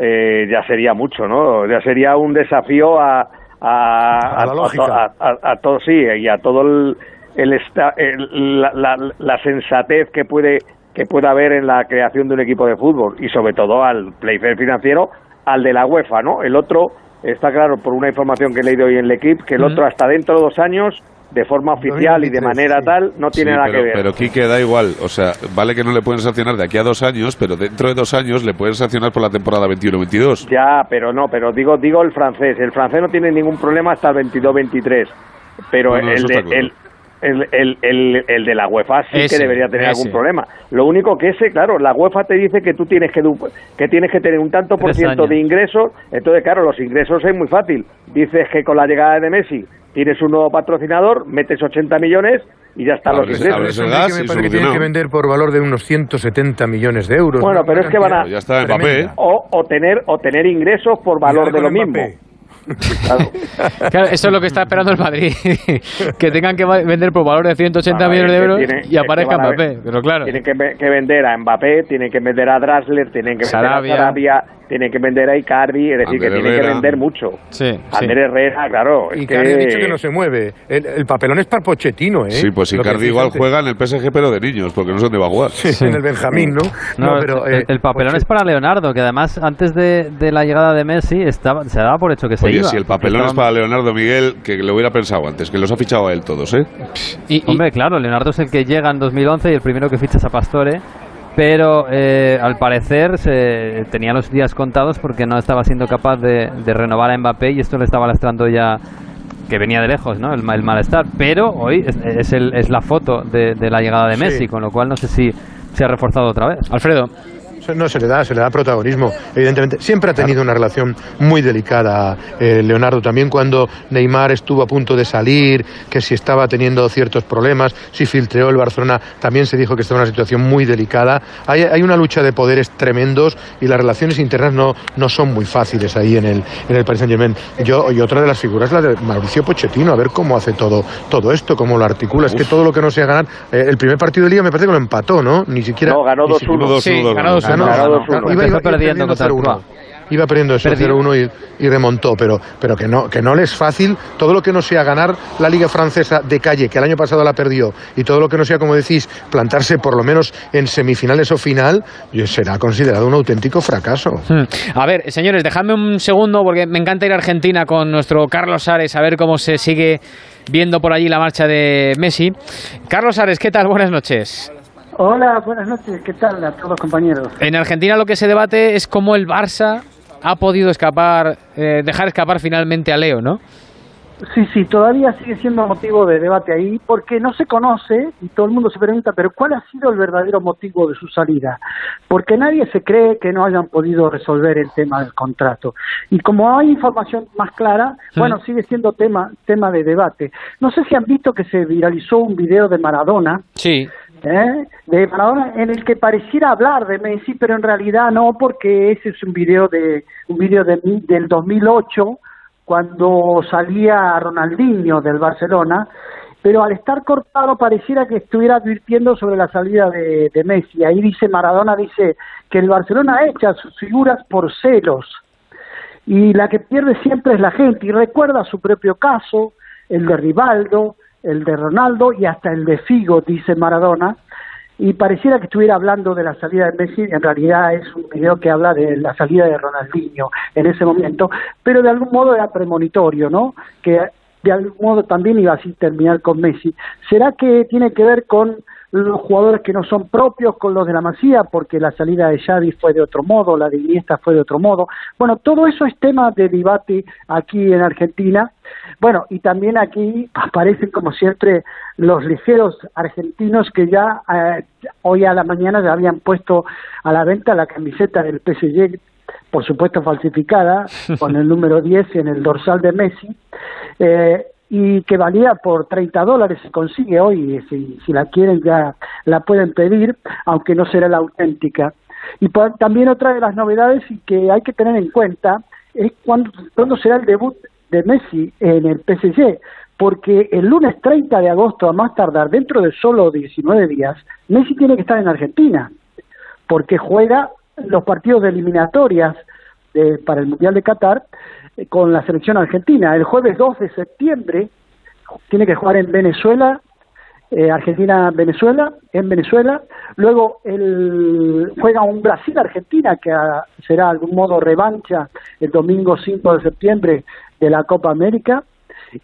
eh, ya sería mucho, ¿no? Ya sería un desafío a a, a, todo sí y a todo el, el, la, la, la, sensatez que puede que pueda haber en la creación de un equipo de fútbol y sobre todo al playfair financiero al de la UEFA no el otro está claro por una información que he leído hoy en el equipo que el otro hasta dentro de dos años de forma oficial y de manera tal no tiene nada que ver. Pero Quique da igual, o sea, vale que no le pueden sancionar de aquí a dos años, pero dentro de dos años le pueden sancionar por la temporada 21-22. Ya, pero no, pero digo digo el francés, el francés no tiene ningún problema hasta el 22-23, pero el, de, el, el, el, el, de la UEFA sí que debería tener algún problema. Lo único que ese, claro, la UEFA te dice que tú tienes que, que tienes que tener un tanto por ciento de ingresos. Entonces, claro, los ingresos es muy fácil. Dices que con la llegada de Messi tienes un nuevo patrocinador, metes 80 millones y ya están los ingresos. me parece que tienen que vender por valor de unos 170 millones de euros. Bueno, pero es que van a... Ya está Mbappé. O, o, tener, o tener ingresos por valor de lo mismo. Claro. eso es lo que está esperando el Madrid. que tengan que vender por valor de 180 millones de euros y aparezca Mbappé. Pero claro. Tienen que, que, vender a Mbappé, tienen que vender a Drasler, tienen que vender a Sarabia, tienen que vender a Icardi, es decir, que tienen que vender mucho. Sí, Ander Herrera, claro. Icardi ha dicho que no se mueve. El, papelón es para Pochettino, ¿eh? Sí, pues Icardi igual juega en el PSG, pero de niños, porque no sé dónde va a jugar. Sí, en el Benjamín, ¿no? no, pero, el, eh, papelón es para Leonardo, que además antes de, de, la llegada de Messi estaba, se daba por hecho que se Oye, iba. si el papelón es para Leonardo Miguel, que lo hubiera pensado antes, que los ha fichado a él todos, ¿eh? Y, Hombre, claro, Leonardo es el que llega en 2011 y el primero que ficha es a Pastore pero eh, al parecer se tenía los días contados porque no estaba siendo capaz de, renovar a Mbappé y esto le estaba lastrando ya que venía de lejos, ¿no? El, malestar. Pero hoy es, el, es la foto de, la llegada de Messi, con lo cual no sé si se ha reforzado otra vez. Alfredo no se le da, se le da protagonismo, evidentemente. Siempre ha tenido una relación muy delicada eh, Leonardo, también cuando Neymar estuvo a punto de salir, que si estaba teniendo ciertos problemas, si filtreó el Barcelona, también se dijo que estaba en una situación muy delicada. Hay, hay una lucha de poderes tremendos y las relaciones internas no, no son muy fáciles ahí en el, en el Paris Saint Germain. Yo, y otra de las figuras, la de Mauricio Pochettino, a ver cómo hace todo, todo esto, cómo lo articula. Es que todo lo que no sea ganar, eh, el primer partido de liga me parece que lo empató, ¿no? Ni siquiera. No, ganó 2-1. Sí, ganó 2-1 iba, perdiendo contra Iba perdiendo eso 0-1 y, remontó, pero, pero que, no, que no le es fácil todo lo que no sea ganar la Liga Francesa de calle, que el año pasado la perdió, y todo lo que no sea, como decís, plantarse por lo menos en semifinales o final, será considerado un auténtico fracaso. Hmm. A ver, señores, dejadme un segundo porque me encanta ir a Argentina con nuestro Carlos Ares a ver cómo se sigue viendo por allí la marcha de Messi. Carlos Ares, ¿qué tal? Buenas noches. Hola, buenas noches. ¿Qué tal a todos compañeros? En Argentina lo que se debate es cómo el Barça ha podido escapar, eh, dejar escapar finalmente a Leo, ¿no? Sí, sí, todavía sigue siendo motivo de debate ahí porque no se conoce y todo el mundo se pregunta, pero ¿cuál ha sido el verdadero motivo de su salida? Porque nadie se cree que no hayan podido resolver el tema del contrato. Y como hay información más clara, bueno, sigue siendo tema, tema de debate. No sé si han visto que se viralizó un video de Maradona. Sí ¿eh? de Maradona en el que pareciera hablar de Messi, pero en realidad no, porque ese es un video de un video de, del 2008 cuando salía Ronaldinho del Barcelona, pero al estar cortado pareciera que estuviera advirtiendo sobre la salida de, de Messi. Ahí dice Maradona dice que el Barcelona echa sus figuras por celos y la que pierde siempre es la gente y recuerda su propio caso, el de Rivaldo, el de Ronaldo y hasta el de Figo, dice Maradona, y pareciera que estuviera hablando de la salida de Messi, en realidad es un video que habla de la salida de Ronaldinho en ese momento, pero de algún modo era premonitorio, ¿no? Que de algún modo también iba así terminar con Messi. ¿Será que tiene que ver con los jugadores que no son propios con los de la Masía, porque la salida de Xavi fue de otro modo, la de Iniesta fue de otro modo. Bueno, todo eso es tema de debate aquí en Argentina. Bueno, y también aquí aparecen como siempre los ligeros argentinos que ya eh, hoy a la mañana ya habían puesto a la venta la camiseta del PSG por supuesto falsificada, con el número 10 en el dorsal de Messi, eh, y que valía por 30 dólares, se consigue hoy, si, si la quieren ya la pueden pedir, aunque no será la auténtica. Y por- también otra de las novedades y que hay que tener en cuenta es cuándo, cuándo será el debut de Messi en el PSG, porque el lunes 30 de agosto, a más tardar, dentro de solo 19 días, Messi tiene que estar en Argentina, porque juega los partidos de eliminatorias de- para el Mundial de Qatar eh, con la selección argentina. El jueves 2 de septiembre tiene que jugar en Venezuela, eh, Argentina-Venezuela, en Venezuela. Luego el, juega un Brasil-Argentina, que ah, será de algún modo revancha el domingo 5 de septiembre de la Copa América.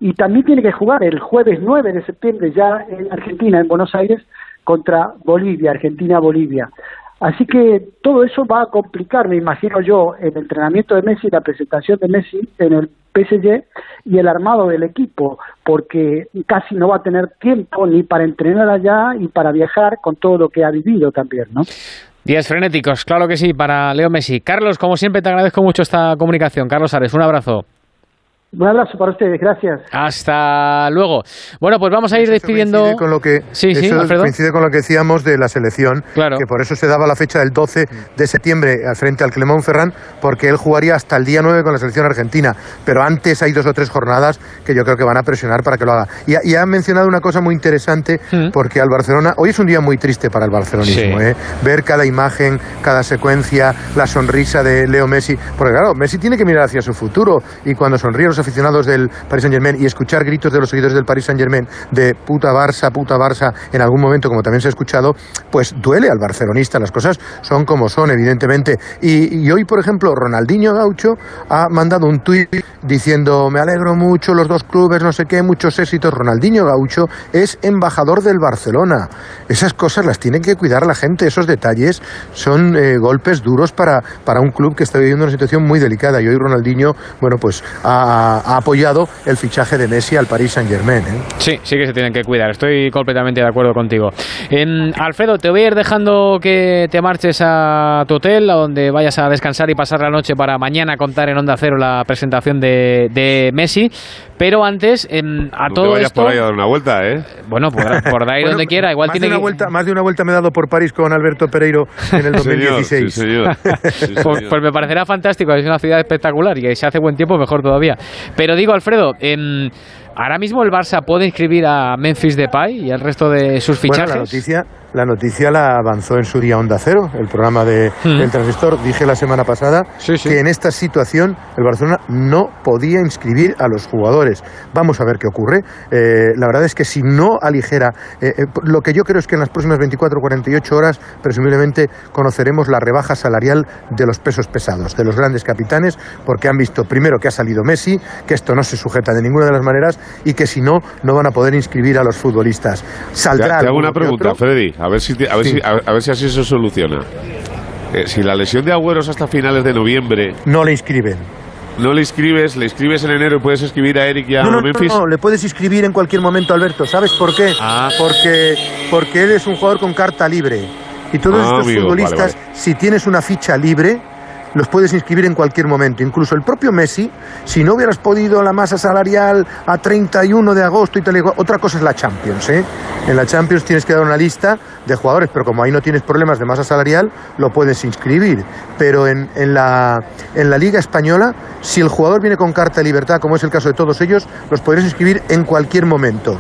Y también tiene que jugar el jueves 9 de septiembre ya en Argentina, en Buenos Aires, contra Bolivia, Argentina-Bolivia. Así que todo eso va a complicar, me imagino yo, el entrenamiento de Messi, la presentación de Messi en el PSG y el armado del equipo, porque casi no va a tener tiempo ni para entrenar allá y para viajar con todo lo que ha vivido también, ¿no? Días frenéticos, claro que sí, para Leo Messi. Carlos, como siempre, te agradezco mucho esta comunicación. Carlos Ares, un abrazo. Un abrazo para ustedes, gracias. Hasta luego. Bueno, pues vamos a ir despidiendo. coincide con lo que Sí, sí, eso coincide con lo que decíamos de la selección, que por eso se daba la fecha del 12 de septiembre al frente al Clemón Ferrán, porque él jugaría hasta el día 9 con la selección argentina, pero antes hay dos o tres jornadas que yo creo que van a presionar para que lo haga. Y, y ha mencionado una cosa muy interesante, porque al Barcelona, hoy es un día muy triste para el barcelonismo, Sí. ¿eh? ver cada imagen, cada secuencia, la sonrisa de Leo Messi, porque claro, Messi tiene que mirar hacia su futuro y cuando sonríe los aficionados del Paris Saint Germain y escuchar gritos de los seguidores del Paris Saint Germain de puta Barça, puta Barça, en algún momento, como también se ha escuchado, pues duele al barcelonista. Las cosas son como son, evidentemente. Y, y hoy, por ejemplo, Ronaldinho Gaucho ha mandado un tuit diciendo me alegro mucho, los dos clubes, no sé qué, muchos éxitos. Ronaldinho Gaucho es embajador del Barcelona. Esas cosas las tiene que cuidar la gente, esos detalles son eh, golpes duros para, para un club que está viviendo una situación muy delicada. Y hoy Ronaldinho, bueno, pues ha, apoyado el fichaje de Messi al Paris Saint Germain. Sí, sí que se tienen que cuidar. Estoy completamente de acuerdo contigo. Em, Alfredo, te voy a ir dejando que te marches a tu hotel, a donde vayas a descansar y pasar la noche para mañana contar en Onda Cero la presentación de, de Messi. Pero antes, em, a No te todo vayas esto... por ahí a dar una vuelta, ¿eh? Bueno, por, por ahí donde quiera. Igual más tiene de una que... vuelta, más de una vuelta me he dado por París con Alberto Pereiro en el Señor, 2016. sí, señor. pues, pues me parecerá fantástico, es una ciudad espectacular y si hace buen tiempo mejor todavía. Pero digo, Alfredo, em, ahora mismo el Barça puede inscribir a Memphis Depay y al resto de sus Bueno, fichajes. la noticia, la noticia la avanzó en su día Onda Cero, el programa de, del transistor. Dije la semana pasada que en esta situación el Barcelona no podía inscribir a los jugadores. Vamos a ver qué ocurre. Eh, la verdad es que si no aligera, eh, eh, lo que yo creo es que en las próximas 24 o 48 horas, presumiblemente conoceremos la rebaja salarial de los pesos pesados, de los grandes capitanes, porque han visto primero que ha salido Messi, que esto no se sujeta de ninguna de las maneras y que si no, no van a poder inscribir a los futbolistas. Saldrá Te, te hago una pregunta. Freddy, a ver si, te- a ver Sí. si, a, a ver si así se soluciona. Eh, si la lesión de Agüero es hasta finales de noviembre, No le inscriben. no le inscribes, le inscribes en enero y puedes escribir a Eric y a No, no, no, Memphis. no, le puedes inscribir en cualquier momento, Alberto. ¿Sabes por qué? Ah. Porque, porque él es un jugador con carta libre. Y todos Ah, estos amigo, futbolistas, vale, si tienes una ficha libre, los puedes inscribir en cualquier momento. Incluso el propio Messi, si no hubieras podido la masa salarial a 31 de agosto y tal otra cosa es la Champions, ¿eh? En la Champions tienes que dar una lista de jugadores, pero como ahí no tienes problemas de masa salarial, lo puedes inscribir. Pero en, en la, en la Liga Española, si el jugador viene con carta de libertad, como es el caso de todos ellos, los podrías inscribir en cualquier momento.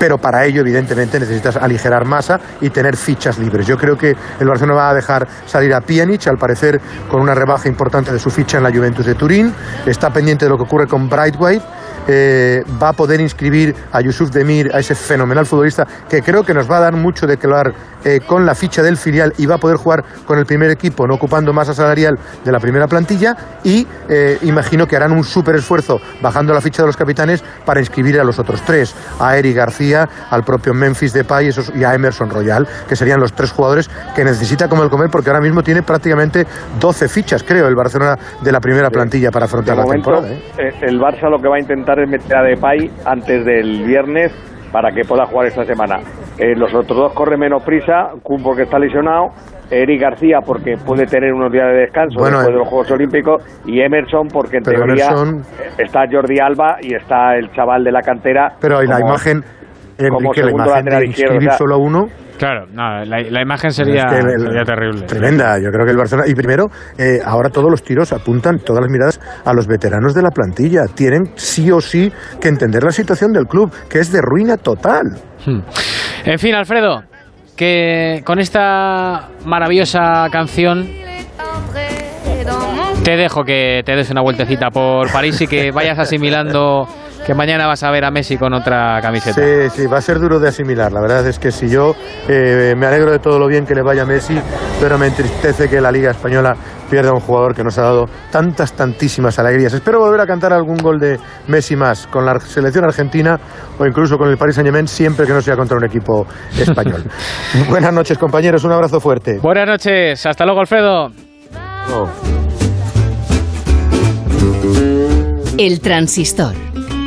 Pero para ello, evidentemente, necesitas aligerar masa y tener fichas libres. Yo creo que el Barcelona va a dejar salir a Pjanic, al parecer con una rebaja importante de su ficha en la Juventus de Turín. Está pendiente de lo que ocurre con Brightway. Eh, va a poder inscribir a Yusuf Demir, a ese fenomenal futbolista que creo que nos va a dar mucho de que hablar eh, con la ficha del filial y va a poder jugar con el primer equipo, no ocupando masa salarial de la primera plantilla. Y eh, imagino que harán un súper esfuerzo bajando la ficha de los capitanes para inscribir a los otros tres, a Eric García, al propio Memphis Depay esos, y a Emerson Royal, que serían los tres jugadores que necesita como el comer porque ahora mismo tiene prácticamente 12 fichas, creo, el Barcelona de la primera plantilla para De afrontar la momento, temporada. eh, el Barça lo que va a intentar es meter a Depay antes del viernes para que pueda jugar esta semana. Eh, los otros dos corren menos prisa, Kun porque está lesionado, Eric García porque puede tener unos días de descanso Bueno, después eh. de los Juegos Olímpicos y Emerson porque en teoría Emerson- está Jordi Alba y está el chaval de la cantera. Pero hay la imagen, Enrique, la imagen de inscribir o sea, solo uno. Claro, no, la, la imagen sería, Es que el- sería terrible. Tremenda, yo creo que el Barcelona. Y primero, eh, ahora todos los tiros apuntan, todas las miradas a los veteranos de la plantilla. Tienen sí o sí que entender la situación del club, que es de ruina total. Hmm. En fin, Alfredo, que con esta maravillosa canción te dejo que te des una vueltecita por París y que vayas asimilando que mañana vas a ver a Messi con otra camiseta. Sí, sí, va a ser duro de asimilar. La verdad es que si yo eh, me alegro de todo lo bien que le vaya a Messi, pero me entristece que la Liga Española pierda a un jugador que nos ha dado tantas, tantísimas alegrías. Espero volver a cantar algún gol de Messi más con la selección argentina o incluso con el Paris Saint-Germain, siempre que no sea contra un equipo español. Buenas noches, compañeros. Un abrazo fuerte. Buenas noches, hasta luego, Alfredo. El transistor.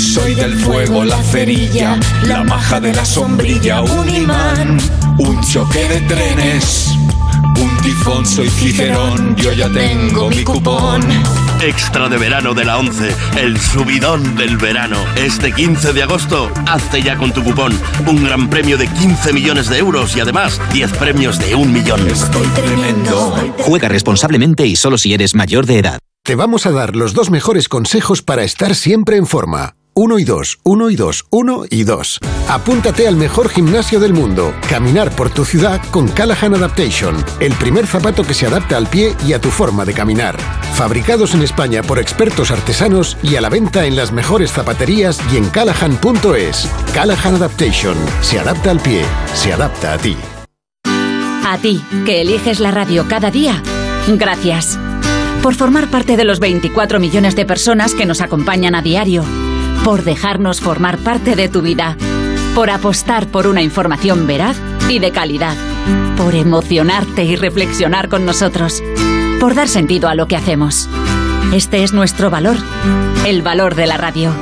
Soy del fuego, la cerilla, la maja de la sombrilla, un imán, un choque de trenes, un tifón, soy Cicerón, yo ya tengo mi cupón. Extra de verano de la 11, el subidón del verano. Este 15 de agosto, hazte ya con tu cupón. Un gran premio de 15 millones de euros y además 10 premios de un millón. Estoy tremendo. Juega responsablemente y solo si eres mayor de edad. Te vamos a dar los dos mejores consejos para estar siempre en forma. Uno y dos, uno y dos, uno y dos. Apúntate al mejor gimnasio del mundo. Caminar por tu ciudad con Callahan Adaptation. El primer zapato que se adapta al pie y a tu forma de caminar. Fabricados en España por expertos artesanos y a la venta en las mejores zapaterías y en callahan.es. Callahan Adaptation. Se adapta al pie. Se adapta a ti. A ti, que eliges la radio cada día, gracias. Por formar parte de los 24 millones de personas que nos acompañan a diario. Por dejarnos formar parte de tu vida. Por apostar por una información veraz y de calidad. Por emocionarte y reflexionar con nosotros. Por dar sentido a lo que hacemos. Este es nuestro valor. El valor de la radio.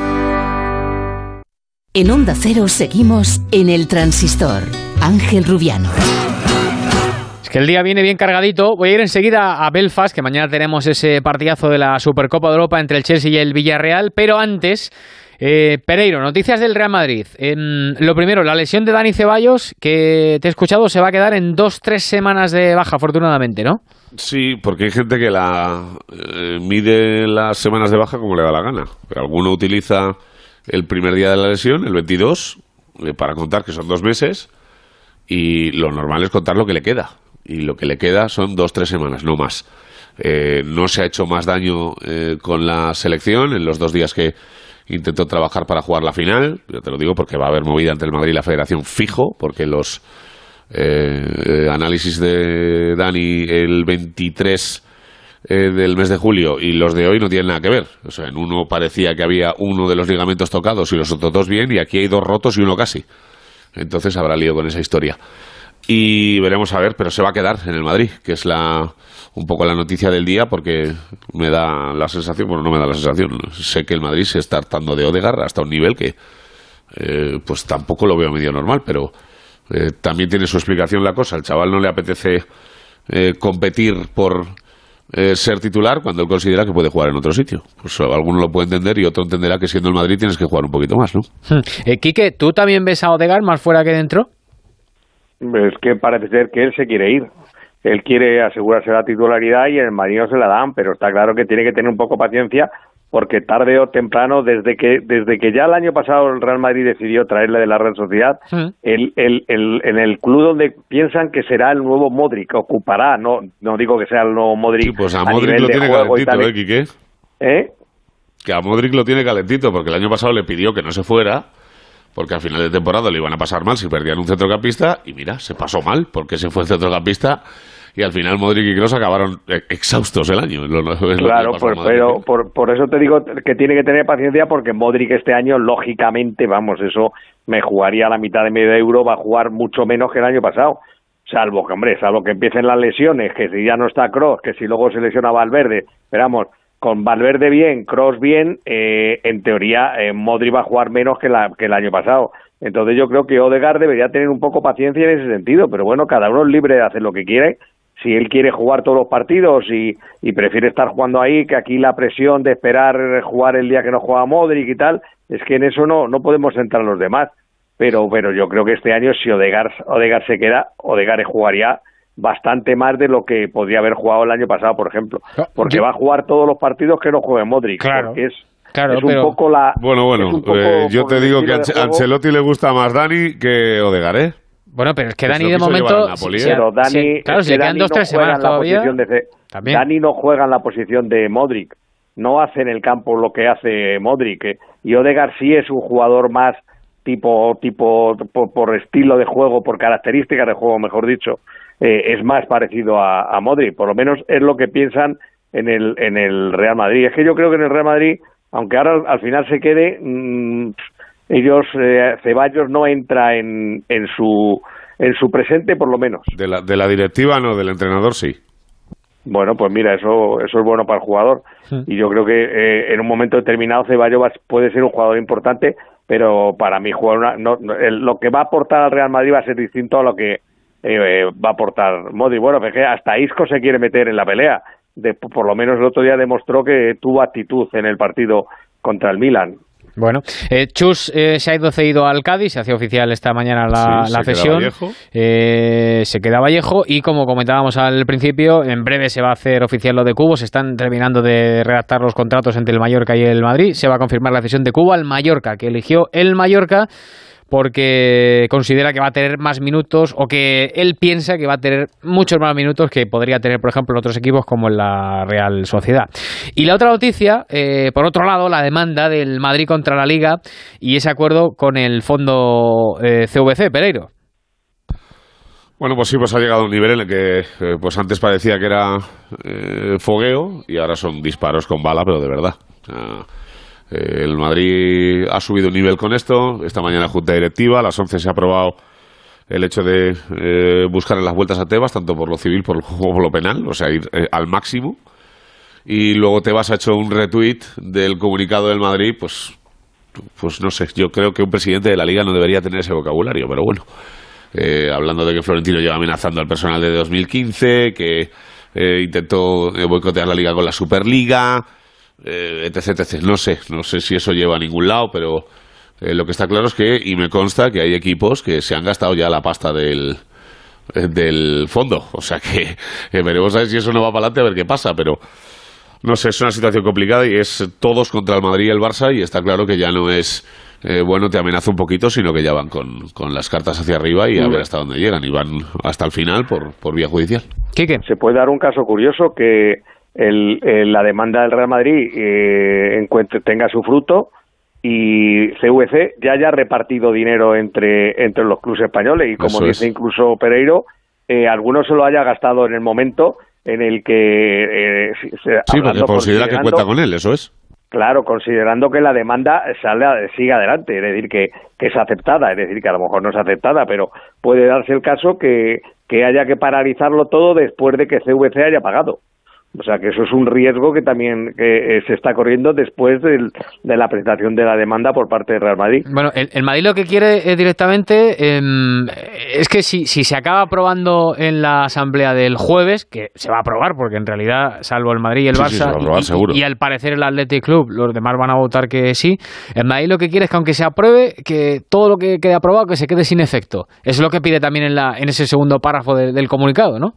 En Onda Cero seguimos en el transistor. Ángel Rubiano. Es que el día viene bien cargadito. Voy a ir enseguida a Belfast, que mañana tenemos ese partidazo de la Supercopa de Europa entre el Chelsea y el Villarreal. Pero antes, eh, Pereiro, noticias del Real Madrid. Lo primero, la lesión de Dani Ceballos, que te he escuchado, se va a quedar en dos, tres semanas de baja, afortunadamente, ¿no? Sí, porque hay gente que la eh, mide las semanas de baja como le da la gana. Alguno utiliza el primer día de la lesión, el 22, eh, para contar que son dos meses, y lo normal es contar lo que le queda. Y lo que le queda son dos, tres semanas, no más. Eh, no se ha hecho más daño con la selección en los dos días que intentó trabajar para jugar la final. Yo te lo digo porque va a haber movida entre el Madrid y la Federación fijo, porque los eh, análisis de Dani el 23 eh, del mes de julio y los de hoy no tienen nada que ver. O sea, en uno parecía que había uno de los ligamentos tocados y los otros dos bien, y aquí hay dos rotos y uno casi. Entonces habrá lío con esa historia. Y veremos a ver, pero se va a quedar en el Madrid, que es la un poco la noticia del día, porque me da la sensación, bueno, no me da la sensación, sé que el Madrid se está hartando de Odegar hasta un nivel que eh, pues tampoco lo veo medio normal, pero eh, también tiene su explicación la cosa. Al chaval no le apetece eh, competir por eh, ser titular cuando él considera que puede jugar en otro sitio. Pues alguno lo puede entender y otro entenderá que siendo el Madrid tienes que jugar un poquito más, ¿no? Eh, Quique, ¿tú también ves a Odegar más fuera que dentro? Es que parece ser que él se quiere ir. Él quiere asegurarse la titularidad y en el Madrid no se la dan, pero está claro que tiene que tener un poco paciencia porque tarde o temprano, desde que desde que ya el año pasado el Real Madrid decidió traerle de la Real Sociedad, el, el, el, en el club donde piensan que será el nuevo Modric, ocupará, no no digo que sea el nuevo Modric Pues a, a Modric lo tiene calentito. ¿eh, Quique? ¿Eh? Que a Modric lo tiene calentito, porque el año pasado le pidió que no se fuera, porque al final de temporada le iban a pasar mal si perdían un centrocampista, y mira, se pasó mal, porque se fue el centrocampista y al final Modric y Kroos acabaron eh, exhaustos el año. claro, pues, pero por, por eso te digo que tiene que tener paciencia porque Modric este año, lógicamente, vamos, eso me jugaría la mitad de medio euro, va a jugar mucho menos que el año pasado. Salvo que, hombre, salvo que empiecen las lesiones, que si ya no está Kroos, que si luego se lesiona Valverde, esperamos, con Valverde bien, Cross bien, eh, en teoría eh, Modri va a jugar menos que, la, que el año pasado. Entonces yo creo que Odegaard debería tener un poco paciencia en ese sentido, pero bueno, cada uno es libre de hacer lo que quiere. Si él quiere jugar todos los partidos y, prefiere estar jugando ahí, que aquí la presión de esperar jugar el día que no juega Modric y tal, es que en eso no, no podemos entrar los demás. Pero, pero yo creo que este año si Odegaard, Odegaard se queda, Odegaard jugaría bastante más de lo que podría haber jugado el año pasado, por ejemplo. Porque va a jugar todos los partidos que no juegue Modric. Claro. Porque es, Claro, es un pero- poco la... Bueno, bueno, poco eh, yo te digo que a. Ancelotti le gusta más Dani que Odegaard, ¿eh? Bueno, pero es que Dani de momento... Napoli, ¿eh? Pero Dani, claro, si le quedan Dani dos, no tres semanas todavía... posición de También. Dani no juega en la posición de Modric, no hace en el campo lo que hace Modric. eh, Y Odegaard sí es un jugador más tipo, tipo por, por estilo de juego, por características de juego, mejor dicho, eh, es más parecido a, a Modric. Por lo menos es lo que piensan en el, en el Real Madrid. Es que yo creo que en el Real Madrid, aunque ahora al- al final se quede, mm, ellos, eh, Ceballos no entra en, en su en su presente por lo menos. De la, de la directiva, no, del entrenador sí. Bueno, pues mira, eso, eso es bueno para el jugador. Y yo creo que eh, en un momento determinado Ceballos puede ser un jugador importante, pero para mí jugar una, no, no, el- lo que va a aportar al Real Madrid va a ser distinto a lo que eh, va a aportar Modric. Bueno, que hasta Isco se quiere meter en la pelea. De, por lo menos el otro día demostró que tuvo actitud en el partido contra el Milan. Bueno, eh, Chus eh, se ha ido cedido al Cádiz, se hacía oficial esta mañana la, Sí, la se queda cesión. Vallejo. Eh, se queda Vallejo y como comentábamos al principio, en breve se va a hacer oficial lo de Cubo. Se están terminando de redactar los contratos entre el Mallorca y el Madrid. Se va a confirmar la cesión de Cubo al Mallorca, que eligió el Mallorca porque considera que va a tener más minutos o que él piensa que va a tener muchos más minutos que podría tener, por ejemplo, en otros equipos como en la Real Sociedad. Y la otra noticia, eh, por otro lado, la demanda del Madrid contra la Liga y ese acuerdo con el fondo eh, CVC, Pereiro. Bueno, pues sí, pues ha llegado a un nivel en el que eh, pues antes parecía que era eh, fogueo y ahora son disparos con bala, pero de verdad. El Madrid ha subido un nivel con esto. Esta mañana junta directiva, a las 11 se ha aprobado el hecho de eh, buscar en las vueltas a Tebas, tanto por lo civil por- como por lo penal, o sea, ir eh, al máximo. Y luego Tebas ha hecho un retweet del comunicado del Madrid, pues, pues no sé, yo creo que un presidente de la liga no debería tener ese vocabulario, pero bueno. Eh, hablando de que Florentino lleva amenazando al personal de 2015, que intentó boicotear la liga con la Superliga, eh, etc, etc. No sé, no sé si eso lleva a ningún lado, pero eh, lo que está claro es que, y me consta que hay equipos que se han gastado ya la pasta del, eh, del fondo. O sea que eh, veremos a ver si eso no va para adelante, a ver qué pasa, pero no sé, es una situación complicada y es todos contra el Madrid y el Barça y está claro que ya no es, eh, bueno, te amenaza un poquito, sino que ya van con, con las cartas hacia arriba y a ver hasta dónde llegan y van hasta el final por, por vía judicial. Se puede dar un caso curioso que el, el- la demanda del Real Madrid eh, encuentre, tenga su fruto y CVC ya haya repartido dinero entre, entre los clubes españoles y como Eso dice es. incluso Pereiro, eh, algunos se lo haya gastado en el momento en el que... eh, se- Sí, porque considera que cuenta con él, eso es. Claro, considerando que la demanda sale, sigue adelante, es decir, que, que es aceptada, es decir, que a lo mejor no es aceptada, pero puede darse el caso que, que haya que paralizarlo todo después de que CVC haya pagado. O sea, que eso es un riesgo que también que, eh, se está corriendo después del- de la presentación de la demanda por parte del Real Madrid. Bueno, el, el Madrid lo que quiere eh, directamente em, es que si, si se acaba aprobando en la asamblea del jueves, que se va a aprobar porque en realidad, salvo el Madrid y el Sí, Barça, sí, se va a aprobar, y, seguro. y al parecer el Athletic Club, los demás van a votar que sí, el Madrid lo que quiere es que aunque se apruebe, que todo lo que quede aprobado que se quede sin efecto. Es lo que pide también en, la, en ese segundo párrafo de- del comunicado, ¿no?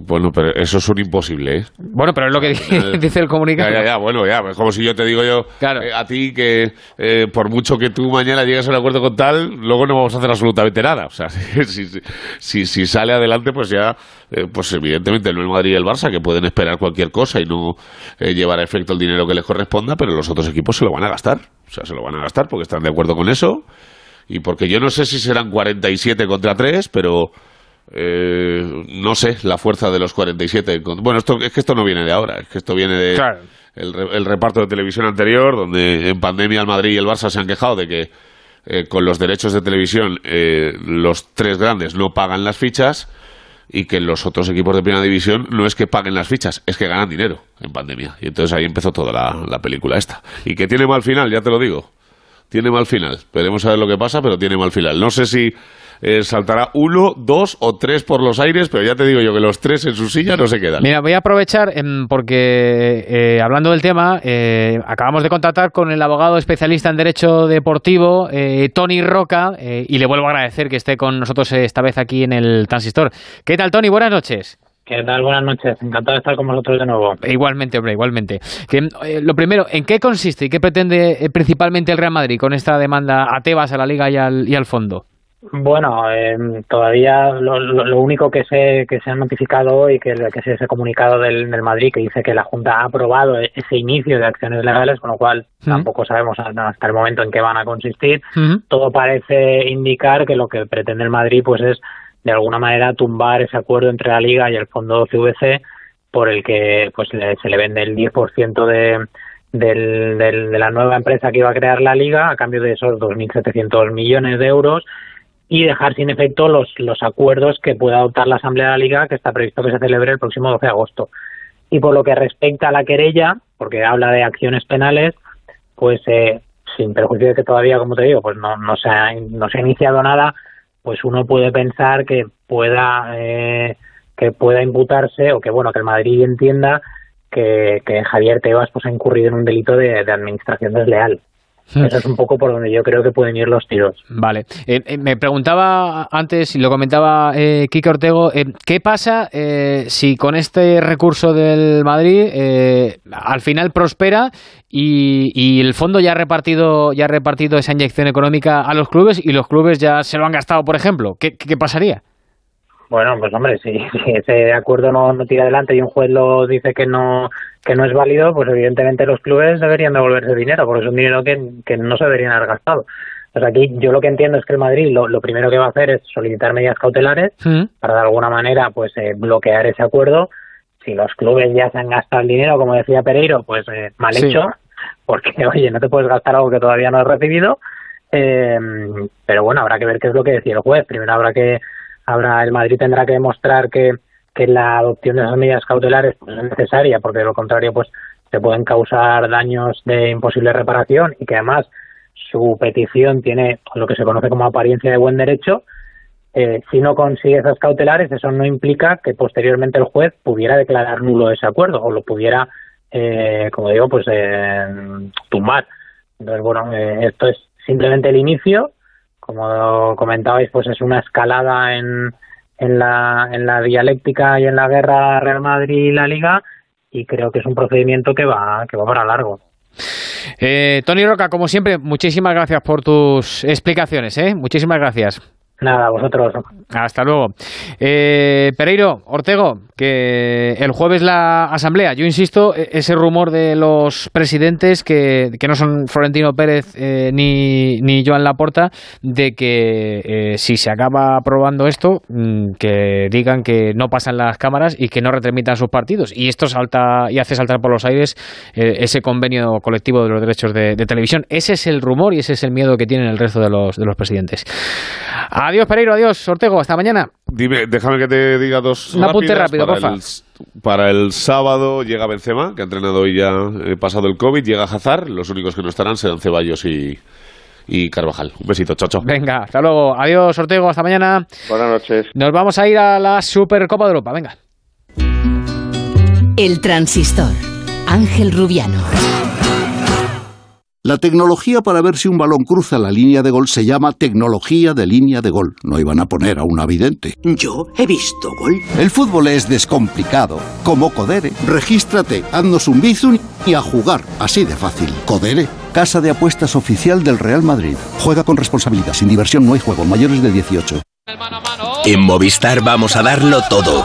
Bueno, pero eso es un imposible, ¿eh? Bueno, pero es lo que final- dice el comunicado. Ya, ya, ya, bueno, ya, es como si yo te digo yo eh, a ti que eh, por mucho que tú mañana llegues a un acuerdo con tal, luego no vamos a hacer absolutamente nada. O sea, si, si, si- si sale adelante, pues ya, eh, pues evidentemente no el Madrid y el Barça, que pueden esperar cualquier cosa y no eh, llevar a efecto el dinero que les corresponda, pero los otros equipos se lo van a gastar. O sea, se lo van a gastar porque están de acuerdo con eso y porque yo no sé si serán 47 contra 3, pero eh, no sé, la fuerza de los 47. Bueno, esto, es que esto no viene de ahora, es que esto viene de el, el, reparto de televisión anterior, donde en pandemia el Madrid y el Barça se han quejado de que eh, con los derechos de televisión eh, los tres grandes no pagan las fichas y que los otros equipos de primera división no es que paguen las fichas, es que ganan dinero en pandemia. Y entonces ahí empezó toda la, la película esta. Y que tiene mal final, ya te lo digo. Tiene mal final. Veremos a ver lo que pasa, pero tiene mal final. No sé si eh, saltará uno, dos o tres por los aires, pero ya te digo yo que los tres en su silla no se quedan. Mira, voy a aprovechar em, porque eh, hablando del tema, eh, acabamos de contactar con el abogado especialista en Derecho Deportivo, Tony Roca, y le vuelvo a agradecer que esté con nosotros esta vez aquí en el Transistor. ¿Qué tal, Tony? Buenas noches. ¿Qué tal? Buenas noches. Encantado de estar con vosotros de nuevo. Igualmente, hombre, igualmente. lo primero, ¿en qué consiste y qué pretende principalmente el Real Madrid con esta demanda a Tebas, a la Liga y al, y al fondo? Bueno, eh, todavía lo, lo, único que se, que se ha notificado hoy, que, que es ese comunicado del, del, Madrid que dice que la Junta ha aprobado ese inicio de acciones legales, con lo cual tampoco sabemos hasta el momento en qué van a consistir. Todo parece indicar que lo que pretende el Madrid pues es de alguna manera tumbar ese acuerdo entre la Liga y el Fondo CVC por el que pues se le vende el 10% de, del, del, de la nueva empresa que iba a crear la Liga a cambio de esos 2.700 millones de euros y dejar sin efecto los, los acuerdos que pueda adoptar la Asamblea de la Liga, que está previsto que se celebre el próximo 12 de agosto. Y por lo que respecta a la querella, porque habla de acciones penales, pues eh, sin perjuicio de que todavía, como te digo, pues no, no, se ha, no se ha iniciado nada, pues uno puede pensar que pueda eh, que pueda imputarse o que bueno que el Madrid entienda que, Javier Tebas pues ha incurrido en un delito de, de administración desleal. Eso es un poco por donde yo creo que pueden ir los tiros. Vale. Eh, eh, me preguntaba antes, y lo comentaba eh, Kike Ortego, eh, ¿qué pasa si con este recurso del Madrid al final prospera y, el fondo ya ha, repartido, ya ha repartido esa inyección económica a los clubes y los clubes ya se lo han gastado, por ejemplo? ¿Qué, qué pasaría? Bueno, pues hombre, si, ese acuerdo no, no, tira adelante y un juez lo dice que no que no es válido, pues evidentemente los clubes deberían devolverse dinero, porque es un dinero que, que no se deberían haber gastado. Pues aquí yo lo que entiendo es que el Madrid lo, lo primero que va a hacer es solicitar medidas cautelares para de alguna manera pues eh, bloquear ese acuerdo. Si los clubes ya se han gastado el dinero, como decía Pereiro, pues eh, mal hecho, porque oye, no te puedes gastar algo que todavía no has recibido. Eh, pero bueno, habrá que ver qué es lo que decía el juez. Primero habrá que habrá el Madrid tendrá que demostrar que, que la adopción de esas medidas cautelares pues, es necesaria, porque de lo contrario pues se pueden causar daños de imposible reparación y que además su petición tiene lo que se conoce como apariencia de buen derecho. Eh, si no consigue esas cautelares, eso no implica que posteriormente el juez pudiera declarar nulo ese acuerdo o lo pudiera, eh, como digo, pues eh, tumbar. Entonces, bueno, eh, esto es simplemente el inicio como comentabais, pues es una escalada en, en, la, en la dialéctica y en la guerra Real Madrid y la Liga y creo que es un procedimiento que va, que va para largo. Eh, Tony Roca, como siempre, muchísimas gracias por tus explicaciones. ¿eh? Muchísimas gracias. Nada, vosotros. Hasta luego. Eh, Pereiro, Ortego, que el jueves la asamblea. Yo insisto, e-, ese rumor de los presidentes que, que no son Florentino Pérez eh, ni, ni Joan Laporta, de que eh, si se acaba aprobando esto, mm, que digan que no pasan las cámaras y que no retremitan sus partidos. Y esto salta y hace saltar por los aires eh, ese convenio colectivo de los derechos de, televisión. Ese es el rumor y ese es el miedo que tienen el resto de los, de los presidentes. Pereiro, adiós, Ortego, hasta mañana. Dime, déjame que te diga dos. Un apunte rápido, para el, para el sábado llega Benzema, que ha entrenado hoy ya eh, pasado el COVID, llega Hazard, los únicos que no estarán serán Ceballos y, y Carvajal. Un besito, chacho. Venga, hasta luego. Adiós, Ortego, hasta mañana. Buenas noches. Nos vamos a ir a la Supercopa de Europa, venga. El transistor. Ángel Rubiano. La tecnología para ver si un balón cruza la línea de gol se llama tecnología de línea de gol. No iban a poner a un avidente. Yo he visto gol. El fútbol es descomplicado. Como Codere. Regístrate, haznos un bizun y a jugar. Así de fácil. Codere, casa de apuestas oficial del Real Madrid. Juega con responsabilidad. Sin diversión no hay juego. Mayores de 18. En Movistar vamos a darlo todo.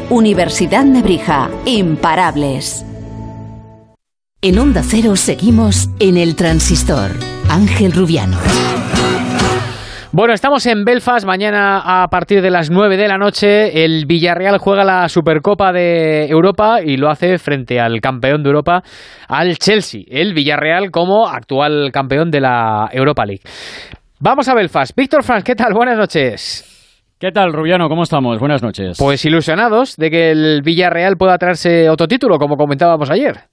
Universidad Nebrija. Imparables. En Onda Cero seguimos en el transistor. Ángel Rubiano. Bueno, estamos en Belfast. Mañana a partir de las 9 de la noche el Villarreal juega la Supercopa de Europa y lo hace frente al campeón de Europa, al Chelsea. El Villarreal como actual campeón de la Europa League. Vamos a Belfast. Víctor Franz, ¿qué tal? Buenas noches. ¿Qué tal, Rubiano? ¿Cómo estamos? Buenas noches. Pues ilusionados de que el Villarreal pueda traerse otro título, como comentábamos ayer.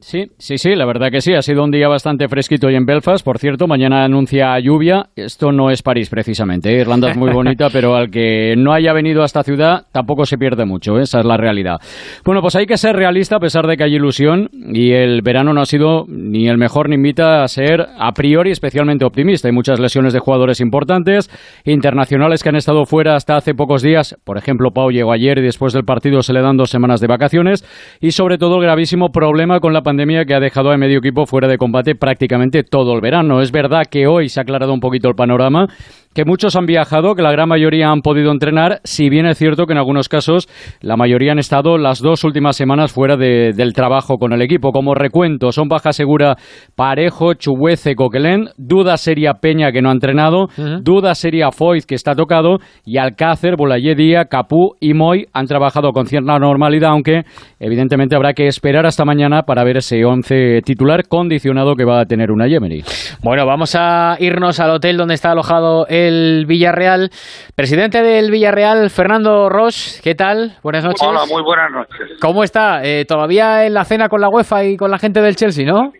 Sí, sí, sí, la verdad que sí. Ha sido un día bastante fresquito hoy en Belfast. Por cierto, mañana anuncia lluvia. Esto no es París, precisamente. ¿eh? Irlanda es muy bonita, pero al que no haya venido a esta ciudad tampoco se pierde mucho. ¿eh? Esa es la realidad. Bueno, pues hay que ser realista a pesar de que hay ilusión y el verano no ha sido ni el mejor ni invita a ser a priori especialmente optimista. Hay muchas lesiones de jugadores importantes, internacionales que han estado fuera hasta hace pocos días. Por ejemplo, Pau llegó ayer y después del partido se le dan dos semanas de vacaciones. Y sobre todo el gravísimo problema con la pandemia que ha dejado a medio equipo fuera de combate prácticamente todo el verano. Es verdad que hoy se ha aclarado un poquito el panorama, que muchos han viajado, que la gran mayoría han podido entrenar, si bien es cierto que en algunos casos la mayoría han estado las dos últimas semanas fuera de- del trabajo con el equipo. Como recuento, son baja segura Parejo, Chubuece, Coquelén, duda seria Peña que no ha entrenado, duda seria Foyt que está tocado y Alcácer, Bolayé Díaz, Capú y Moy han trabajado con cierta normalidad, aunque evidentemente habrá que esperar hasta mañana para ver ese 11 titular condicionado que va a tener una Yemery. Bueno, vamos a irnos al hotel donde está alojado el Villarreal. Presidente del Villarreal, Fernando Ross, ¿qué tal? Buenas noches. Hola, muy buenas noches. ¿Cómo está? Eh, todavía en la cena con la UEFA y con la gente del Chelsea, ¿no?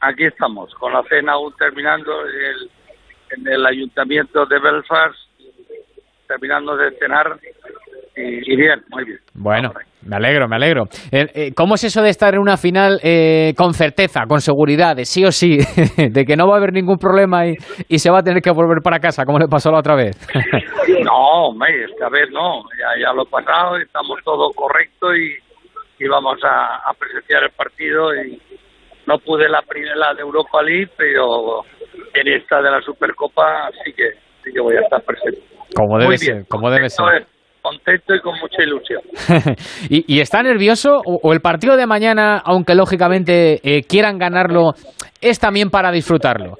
Aquí estamos, con la cena aún terminando el, en el ayuntamiento de Belfast, terminando de cenar y, y bien, muy bien. Bueno, me alegro, me alegro. Eh, eh, ¿Cómo es eso de estar en una final eh, con certeza, con seguridad, de sí o sí, de que no va a haber ningún problema y, y se va a tener que volver para casa, como le pasó la otra vez? No, hombre, esta vez no, ya, ya lo he pasado, estamos todo correcto y, y vamos a, a presenciar el partido y no pude la primera de Europa League, pero en esta de la Supercopa sí que, sí que voy a estar presente. como Muy debe bien, ser, como debe ser. Contento, y con mucha ilusión. ¿Y, y está nervioso? O, o el partido de mañana, aunque lógicamente eh, quieran ganarlo, es también para disfrutarlo?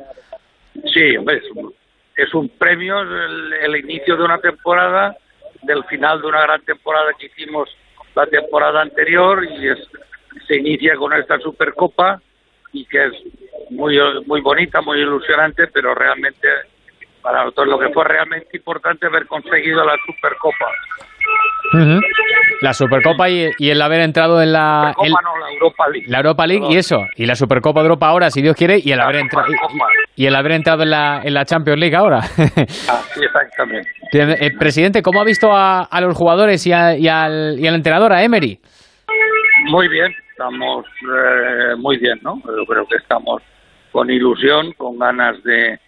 Sí, hombre, es un, es un premio, el, el inicio de una temporada, del final de una gran temporada que hicimos la temporada anterior y es, se inicia con esta Supercopa y que es muy muy bonita, muy ilusionante, pero realmente para nosotros lo que fue realmente importante haber conseguido la Supercopa. Ujú. La Supercopa y, y el haber entrado en la, el- no, la Europa League. la Europa League y eso, y la Supercopa de Europa ahora, si Dios quiere, y el haber, entra- y, y el haber entrado en la, en la Champions League ahora. Así exactamente. Eh, presidente, ¿cómo ha visto a, a los jugadores y, a- y al, y al entrenador, a Emery? Muy bien, estamos eh, muy bien, ¿no? Yo creo que estamos con ilusión, con ganas de,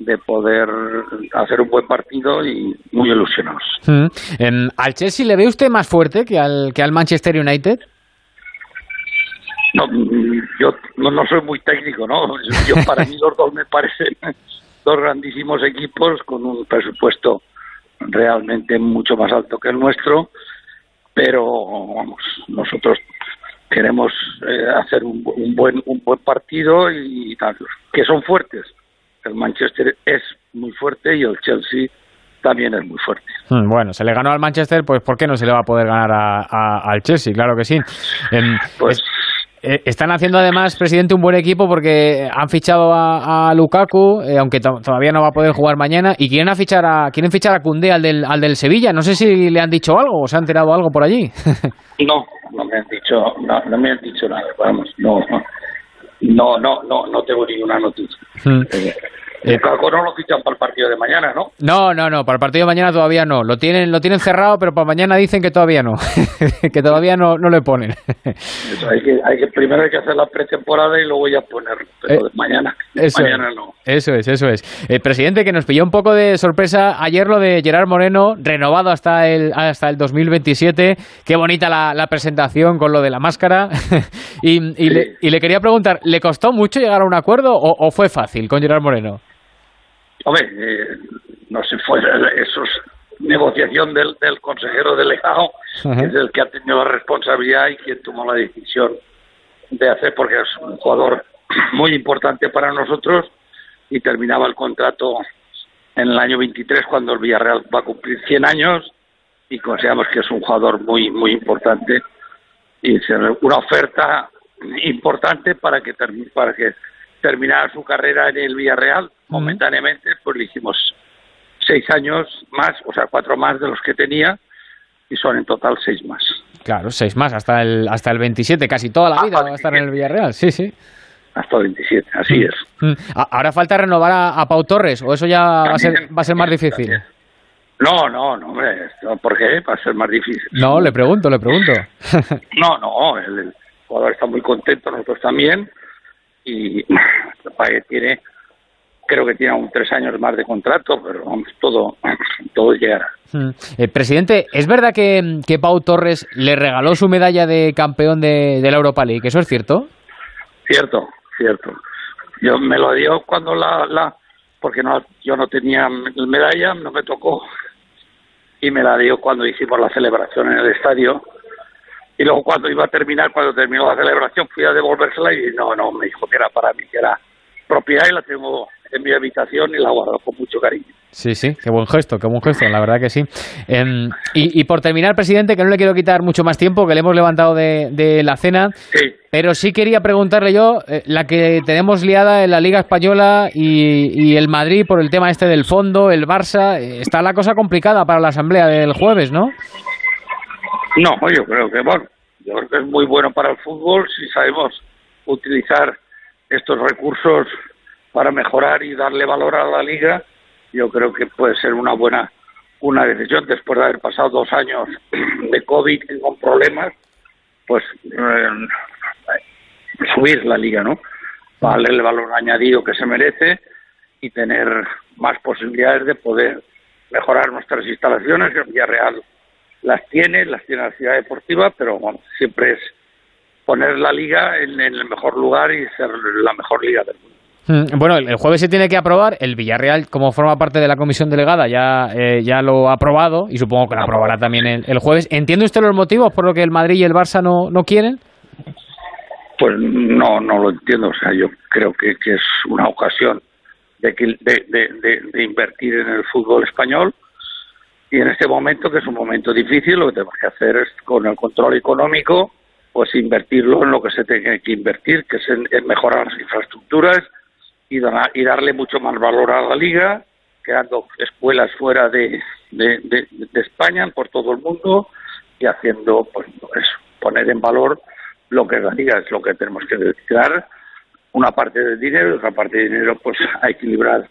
de poder hacer un buen partido y muy ilusionados. Mm. Em, ¿Al Chelsea le ve usted más fuerte que al, que al Manchester United? No, yo no, no soy muy técnico, ¿no? Yo, para mí los dos me parecen dos grandísimos equipos con un presupuesto realmente mucho más alto que el nuestro, pero vamos, nosotros queremos eh, hacer un, un buen un buen partido y tal, que son fuertes. El Manchester es muy fuerte y el Chelsea también es muy fuerte. Mm, Bueno, se le ganó al Manchester, pues ¿por qué no se le va a poder ganar a- a- al Chelsea? Claro que sí. Em, es- eh, están haciendo además, presidente, un buen equipo porque han fichado a, a Lukaku, eh, aunque to- todavía no va a poder jugar mañana, y quieren a fichar a quieren fichar a Koundé, al del, al del Sevilla. No sé si le han dicho algo o se ha enterado algo por allí. No, no me han dicho, no, no me han dicho nada, vamos, no, no, no, no, no tengo ninguna noticia. Mm. Eh, Eh, no lo fichan para el partido de mañana, ¿no? No, no, no, para el partido de mañana todavía no. Lo tienen, lo tienen cerrado, pero para mañana dicen que todavía no. que todavía no, no le ponen. Eso, hay que, hay que, primero hay que hacer la pretemporada y luego ya ponerlo. Pero de mañana, eso mañana es, no. Eso es, eso es. El presidente, que nos pilló un poco de sorpresa ayer lo de Gerard Moreno, renovado hasta el, hasta el 2027. Qué bonita la, la presentación con lo de la máscara. y, y, le, y, le, quería preguntar, ¿le costó mucho llegar a un acuerdo o, o fue fácil con Gerard Moreno? Hombre, eh, no se fue, eso es negociación del, del consejero delegado, que es el que ha tenido la responsabilidad y quien tomó la decisión de hacer, porque es un jugador muy importante para nosotros y terminaba el contrato en el año 23 cuando el Villarreal va a cumplir 100 años y consideramos que es un jugador muy muy importante y es una oferta importante para que para que terminara su carrera en el Villarreal momentáneamente pues le hicimos seis años más o sea cuatro más de los que tenía y son en total seis más. Claro seis más hasta el hasta el 27 casi toda la vida va a estar en el Villarreal sí sí hasta el 27 así es Mm. Ahora falta renovar a, a Pau Torres o eso ya va a ser va a ser más difícil no no no hombre ¿por qué? va a ser más difícil no le pregunto le pregunto No, no, el, el jugador está muy contento, nosotros también, y tiene, creo que tiene aún tres años más de contrato, pero vamos, todo, todo llegará. Mm. Eh, presidente, ¿es verdad que, que Pau Torres le regaló su medalla de campeón de, de la Europa League? ¿Eso es cierto? Cierto, cierto. Yo me lo dio cuando la, la porque no, yo no tenía medalla, no me tocó, y me la dio cuando hicimos la celebración en el estadio. Y luego cuando iba a terminar, cuando terminó la celebración, fui a devolvérsela y no, no, me dijo que era para mí, que era propiedad y la tengo en mi habitación y la guardo con mucho cariño. Sí, sí, qué buen gesto, qué buen gesto, la verdad que sí. Em, y, y por terminar, presidente, que no le quiero quitar mucho más tiempo, que le hemos levantado de, de la cena, pero sí quería preguntarle yo, eh, la que tenemos liada en la Liga Española y, y el Madrid por el tema este del fondo, el Barça, eh, está la cosa complicada para la asamblea del jueves, ¿no? No, yo creo que, bueno, yo creo que es muy bueno para el fútbol si sabemos utilizar estos recursos para mejorar y darle valor a la liga. Yo creo que puede ser una buena una decisión después de haber pasado dos años de COVID con problemas, pues eh, subir la liga, ¿no? Darle el valor añadido que se merece y tener más posibilidades de poder mejorar nuestras instalaciones. El Villarreal las tiene, las tiene la ciudad deportiva, pero bueno, siempre es poner la liga en, el mejor lugar y ser la mejor liga del mundo. Mm, Bueno, el, jueves se tiene que aprobar. El Villarreal, como forma parte de la comisión delegada, ya, eh, ya lo ha aprobado y supongo que lo aprobará también el, el jueves. ¿Entiende usted los motivos por los que el Madrid y el Barça no, no quieren? Pues no, no lo entiendo. O sea, yo creo que, que es una ocasión de, de, de, de- invertir en el fútbol español y en este momento, que es un momento difícil, lo que tenemos que hacer es, con el control económico, pues invertirlo en lo que se tenga que invertir, que es en, mejorar las infraestructuras y, dar- y darle mucho más valor a la liga, creando escuelas fuera de, de, España, por todo el mundo, y haciendo, pues, poner en valor lo que liga, es lo que tenemos que destinar una parte del dinero y otra parte del dinero, pues, a equilibrar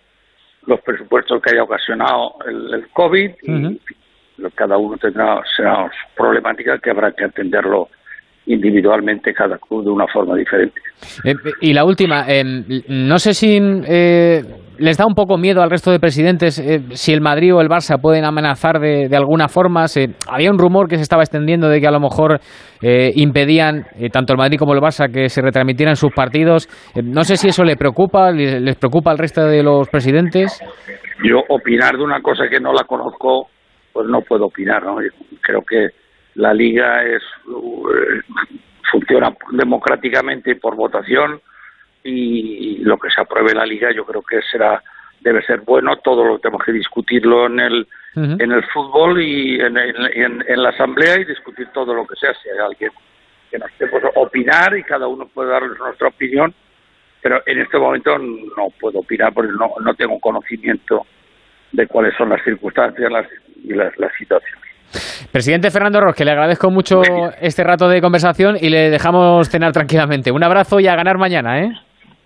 los presupuestos que haya ocasionado el, el COVID y cada uno tendrá será problemática que habrá que atenderlo individualmente cada club de una forma diferente. Eh, y la última, eh, no sé si eh, les da un poco miedo al resto de presidentes eh, si el Madrid o el Barça pueden amenazar de, de alguna forma. Se- había un rumor que se estaba extendiendo de que a lo mejor eh, impedían eh, tanto el Madrid como el Barça que se retransmitieran sus partidos. Eh, no sé si eso le preocupa, les, preocupa al resto de los presidentes. Yo opinar de una cosa que no la conozco, pues no puedo opinar, ¿no? Creo que la liga es eh, funciona democráticamente por votación y lo que se apruebe en la liga yo creo que será debe ser bueno todo lo tenemos que discutirlo en el en el fútbol y en, en- en- la asamblea y discutir todo lo que sea si hay alguien que nos pues, opinar y cada uno puede dar nuestra opinión pero en este momento no puedo opinar porque no, no tengo conocimiento de cuáles son las circunstancias las, y las, las situaciones. Presidente Fernando Ros, que le agradezco mucho este rato de conversación y le dejamos cenar tranquilamente. Un abrazo y a ganar mañana, ¿eh?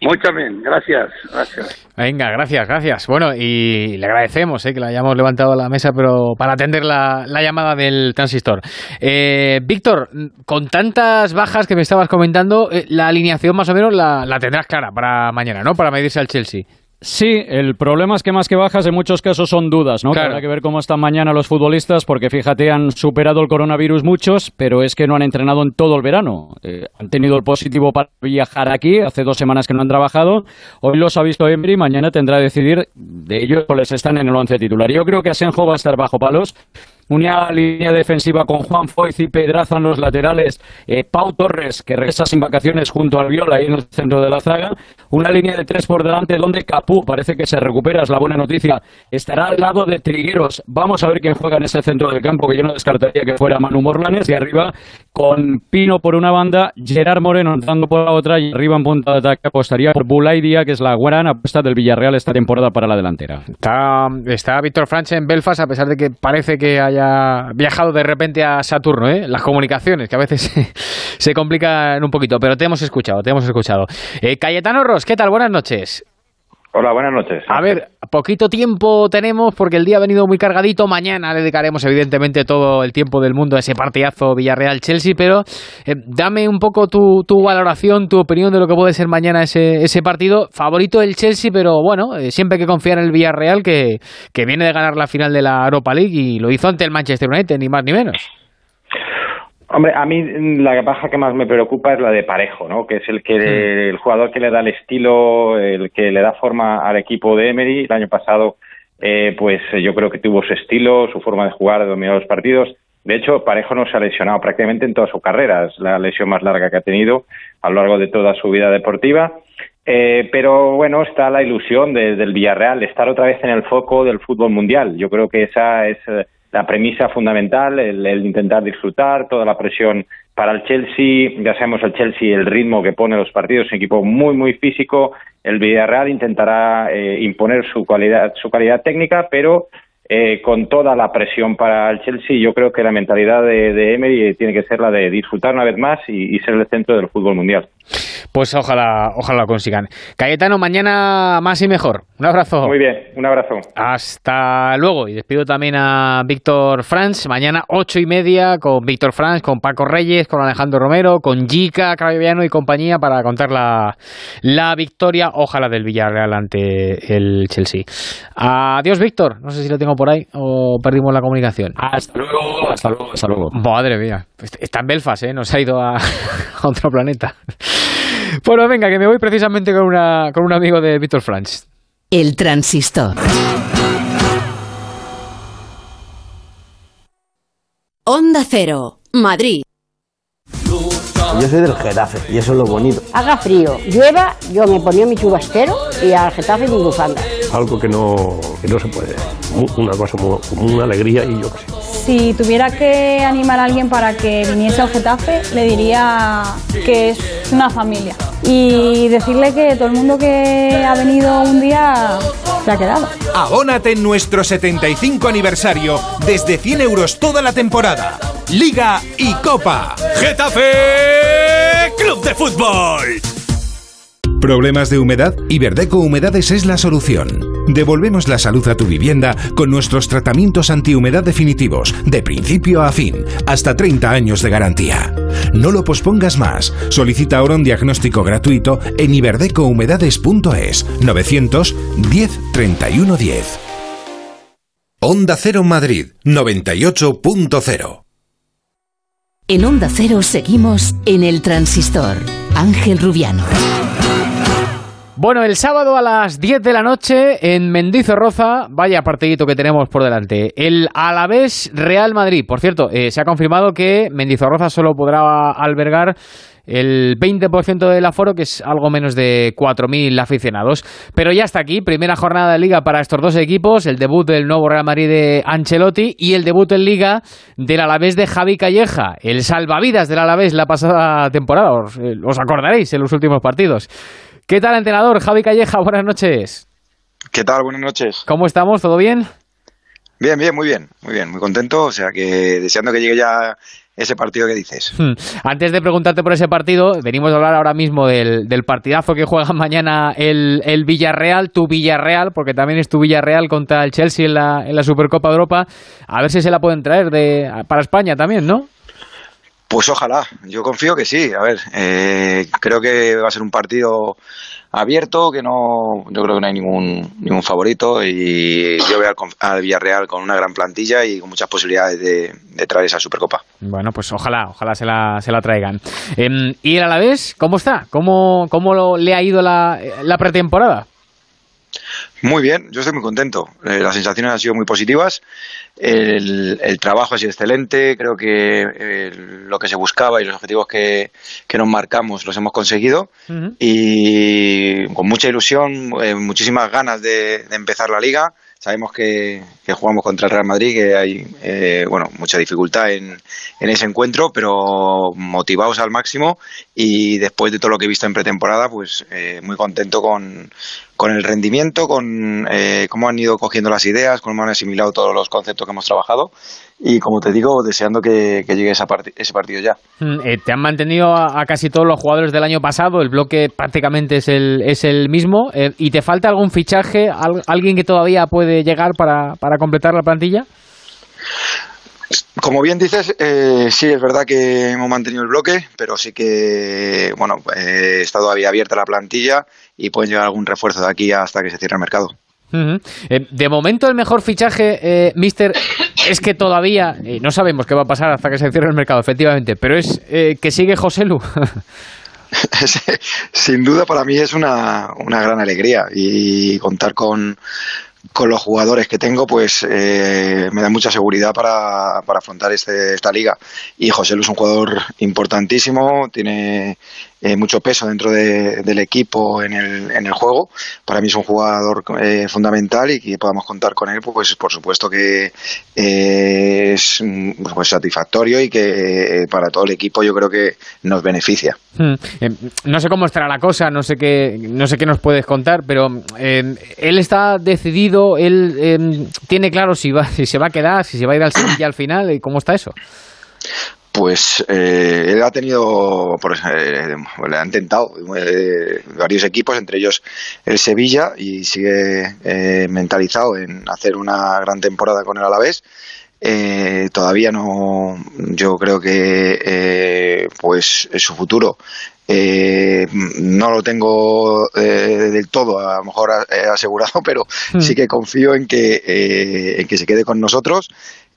Muchas bien, gracias, gracias. Venga, gracias, gracias. Bueno, y le agradecemos eh, que la hayamos levantado a la mesa, pero para atender la, la llamada del transistor. Eh, Víctor, con tantas bajas que me estabas comentando, eh, la alineación más o menos la, la tendrás clara para mañana, ¿no? Para medirse al Chelsea. Sí, el problema es que más que bajas en muchos casos son dudas, ¿no? Claro. Habrá que ver cómo están mañana los futbolistas, porque fíjate, han superado el coronavirus muchos, pero es que no han entrenado en todo el verano. Eh, han tenido el positivo para viajar aquí, hace dos semanas que no han trabajado. Hoy los ha visto Emery, mañana tendrá que decidir de ellos cuáles están en el once titular. Yo creo que Asenjo va a estar bajo palos. Una línea defensiva con Juan Foyz y Pedraza en los laterales, eh, Pau Torres, que regresa sin vacaciones junto al Viola ahí en el centro de la zaga, una línea de tres por delante donde Capú parece que se recupera, es la buena noticia, estará al lado de Trigueros. Vamos a ver quién juega en ese centro del campo, que yo no descartaría que fuera Manu Morlanes, y arriba con Pino por una banda, Gerard Moreno entrando por la otra, y arriba en punta de ataque apostaría por Bulaidia, que es la gran apuesta del Villarreal esta temporada para la delantera. Está, está Víctor Franche en Belfast, a pesar de que parece que haya viajado de repente a Saturno, ¿eh? Las comunicaciones, que a veces se, complican un poquito, pero te hemos escuchado, te hemos escuchado. Eh, Cayetano Ross, ¿qué tal? Buenas noches. Hola, buenas noches. A ver, poquito tiempo tenemos porque el día ha venido muy cargadito. Mañana dedicaremos evidentemente todo el tiempo del mundo a ese partidazo Villarreal-Chelsea, pero eh, dame un poco tu, tu, valoración, tu opinión de lo que puede ser mañana ese, ese partido. Favorito el Chelsea, pero bueno, eh, siempre hay que confiar en el Villarreal que, que viene de ganar la final de la Europa League y lo hizo ante el Manchester United, ni más ni menos. Hombre, a mí la baja que más me preocupa es la de Parejo, ¿no? Que es el que mm. el jugador que le da el estilo, el que le da forma al equipo de Emery. El año pasado, eh, pues yo creo que tuvo su estilo, su forma de jugar, de dominar los partidos. De hecho, Parejo no se ha lesionado prácticamente en toda su carrera. Es la lesión más larga que ha tenido a lo largo de toda su vida deportiva. Eh, pero bueno, está la ilusión de, del Villarreal, de estar otra vez en el foco del fútbol mundial. Yo creo que esa es la premisa fundamental, el, el, intentar disfrutar, toda la presión para el Chelsea, ya sabemos el Chelsea, el ritmo que pone los partidos, un equipo muy, muy físico, el Villarreal intentará eh, imponer su calidad, su calidad técnica, pero eh, con toda la presión para el Chelsea, yo creo que la mentalidad de, de Emery tiene que ser la de disfrutar una vez más y, y, ser el centro del fútbol mundial. Pues ojalá, ojalá lo consigan. Cayetano, mañana más y mejor. Un abrazo. Muy bien, un abrazo. Hasta luego. Y despido también a Víctor Franz. Mañana ocho y media con Víctor Franz, con Paco Reyes, con Alejandro Romero, con Jica, Craviano y compañía para contar la, la victoria, ojalá del Villarreal ante el Chelsea. Adiós, Víctor. No sé si lo tengo por ahí o perdimos la comunicación. Hasta luego, hasta luego, hasta luego. Madre mía. Está en Belfast, ¿eh? Nos ha ido a, a otro planeta. Bueno, venga, que me voy precisamente con, una, con un amigo de Víctor Franch. El transistor. Onda Cero, Madrid. Yo soy del Getafe y eso es lo bonito. Haga frío, llueva, yo me ponía mi chubasquero y al Getafe mi bufanda. Algo que no, que no se puede. Una cosa como una alegría y yo qué sé. Si tuviera que animar a alguien para que viniese al Getafe, le diría que es una familia. Y decirle que todo el mundo que ha venido un día se ha quedado. Abónate en nuestro 75 aniversario desde 100 euros toda la temporada. Liga y Copa. Getafe Club de Fútbol. ¿Problemas de humedad? Iberdeco Humedades es la solución. Devolvemos la salud a tu vivienda con nuestros tratamientos antihumedad definitivos, de principio a fin, hasta 30 años de garantía. No lo pospongas más. Solicita ahora un diagnóstico gratuito en iberdecohumedades.es 910 31 10. Onda Cero Madrid 98.0 En Onda Cero seguimos en el transistor. Ángel Rubiano. Bueno, el sábado a las 10 de la noche en Mendizorroza, vaya partidito que tenemos por delante. El Alavés Real Madrid. Por cierto, eh, se ha confirmado que Mendizorroza solo podrá albergar el 20% del aforo, que es algo menos de 4.000 aficionados. Pero ya está aquí, primera jornada de liga para estos dos equipos, el debut del nuevo Real Madrid de Ancelotti y el debut en liga del Alavés de Javi Calleja, el salvavidas del Alavés la pasada temporada, os, eh, os acordaréis en los últimos partidos. ¿Qué tal, entrenador? Javi Calleja, buenas noches. ¿Qué tal? Buenas noches. ¿Cómo estamos? ¿Todo bien? Bien, bien, muy bien, muy bien, muy contento. O sea que deseando que llegue ya ese partido que dices. Hmm. Antes de preguntarte por ese partido, venimos a hablar ahora mismo del, partidazo que juega mañana el, el, Villarreal, tu Villarreal, porque también es tu Villarreal contra el Chelsea en la, en la Supercopa de Europa. A ver si se la pueden traer de, para España también, ¿no? Pues ojalá, yo confío que sí. A ver, eh, creo que va a ser un partido abierto, que no, yo creo que no hay ningún, ningún favorito y yo veo al, Villarreal con una gran plantilla y con muchas posibilidades de, traer esa Supercopa. Bueno, pues ojalá, ojalá se la, se la traigan. Eh, ¿Y el Alavés, cómo está? ¿Cómo, cómo le ha ido la, la pretemporada? Muy bien, yo estoy muy contento. Eh, las sensaciones han sido muy positivas. El, trabajo ha sido excelente. Creo que eh, lo que se buscaba y los objetivos que, nos marcamos los hemos conseguido. Y con mucha ilusión, eh, muchísimas ganas de, empezar la liga. Sabemos que, jugamos contra el Real Madrid, que hay bueno mucha dificultad en, en, ese encuentro, pero motivados al máximo y después de todo lo que he visto en pretemporada, pues muy contento con, con el rendimiento, con eh, cómo han ido cogiendo las ideas, cómo han asimilado todos los conceptos que hemos trabajado y, como te digo, deseando que, llegue esa ese partido ya. Mm, eh, te han mantenido a, casi todos los jugadores del año pasado, el bloque prácticamente es el, es el mismo eh, y te falta algún fichaje, alguien que todavía puede llegar para, para completar la plantilla. Como bien dices, eh, sí, es verdad que hemos mantenido el bloque, pero sí que, bueno, eh, está todavía abierta la plantilla y pueden llegar algún refuerzo de aquí hasta que se cierre el mercado. Eh, de momento el mejor fichaje, eh, Mister, es que todavía, no sabemos qué va a pasar hasta que se cierre el mercado, efectivamente, pero es que sigue José Lu. Sin duda para mí es una, una gran alegría y contar con, con los jugadores que tengo, pues eh, me da mucha seguridad para, para afrontar este, esta liga. Y José Luis es un jugador importantísimo, tiene eh, mucho peso dentro del equipo en el, en el juego. Para mí es un jugador eh, fundamental y que podamos contar con él, pues por supuesto que eh, es pues, satisfactorio y que para todo el equipo yo creo que nos beneficia. Hmm. no sé cómo estará la cosa, no sé qué, no sé qué nos puedes contar, pero él está decidido, él tiene claro si, va, si se va a quedar, si se va a ir al Sevilla al final, ¿cómo está eso? Pues eh, él ha tenido, por, eh, le han intentado eh, varios equipos, entre ellos el Sevilla, y sigue eh, mentalizado en hacer una gran temporada con el Alavés. Eh, todavía no, yo creo que pues su futuro eh, no lo tengo eh, del todo a lo mejor asegurado, pero hmm. sí que confío en que, en que se quede con nosotros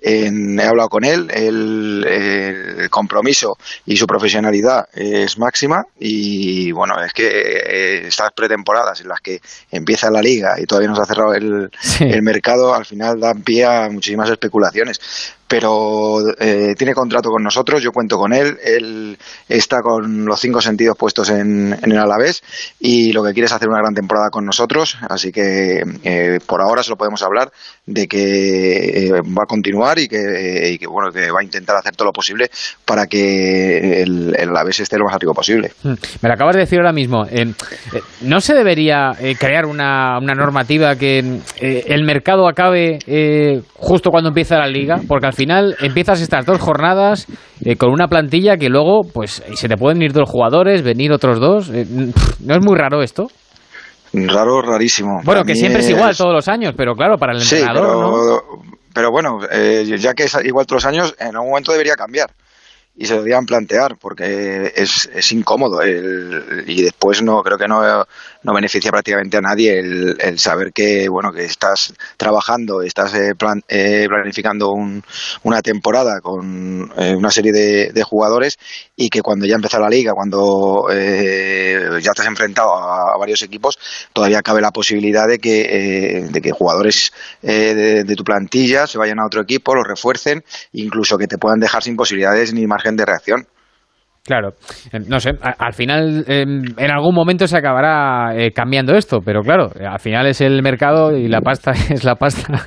he hablado con él, el, compromiso y su profesionalidad es máxima y bueno, es que eh, estas pretemporadas en las que empieza la liga y todavía no se ha cerrado el, el mercado, al final dan pie a muchísimas especulaciones pero eh, tiene contrato con nosotros, yo cuento con él, él está con los cinco sentidos puestos en, el Alavés y lo que quiere es hacer una gran temporada con nosotros, así que eh, por ahora solo podemos hablar de que eh, va a continuar y que, y que, bueno que va a intentar hacer todo lo posible para que el, el Alavés esté lo más arriba posible. Mm, me lo acabas de decir ahora mismo, ¿no se debería crear una, una normativa que el mercado acabe justo cuando empieza la liga? Porque al final empiezas estas dos jornadas eh, con una plantilla que luego, pues, se te pueden ir dos jugadores, venir otros dos. Eh, ¿No es muy raro esto? Raro, rarísimo. Bueno, que siempre es... igual todos los años, pero claro, para el entrenador, pero, ¿no? Pero bueno, eh, ya que es igual todos los años, en algún momento debería cambiar y se deberían plantear porque es, es incómodo el, y después no creo que no, no beneficia prácticamente a nadie el, el, saber que bueno que estás trabajando estás eh, eh, planificando un, una temporada con eh, una serie de, de, jugadores y que cuando ya empieza la liga cuando ya te has enfrentado a, varios equipos todavía cabe la posibilidad de que de que jugadores de, de, tu plantilla se vayan a otro equipo los refuercen incluso que te puedan dejar sin posibilidades ni margen de reacción. Claro, eh, no sé, al final em, en algún momento se acabará eh, cambiando esto, pero claro, al final es el mercado y la pasta es la pasta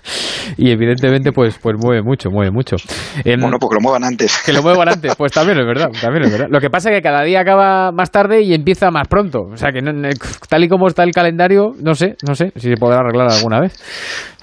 y evidentemente pues pues mueve mucho, mueve mucho. Em, bueno, pues que lo muevan antes. Que lo muevan antes, pues también es verdad, también es verdad. Lo que pasa es que cada día acaba más tarde y empieza más pronto, o sea que tal y como está el calendario, no sé, no sé si se podrá arreglar alguna vez.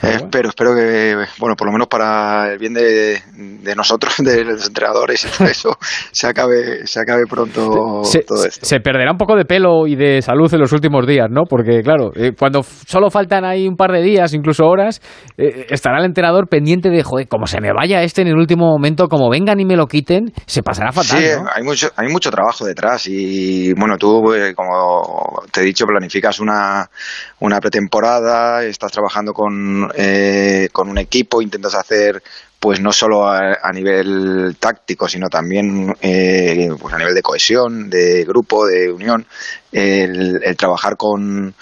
Eh, espero, espero que, bueno, por lo menos para el bien de, de nosotros, de los entrenadores y todo eso, se acabe, se acabe pronto se, todo esto. Se perderá un poco de pelo y de salud en los últimos días, ¿no? Porque, claro, eh, cuando solo faltan ahí un par de días, incluso horas, eh, estará el entrenador pendiente de, joder, como se me vaya este en el último momento, como vengan y me lo quiten, se pasará fatal, Sí, ¿no? hay mucho, hay mucho trabajo detrás y bueno, tú, eh, como te he dicho, planificas una, una pretemporada, estás trabajando con, eh, con un equipo, intentas hacer pues no solo a, a nivel táctico, sino también eh, pues a nivel de cohesión, de grupo, de unión, el, el trabajar con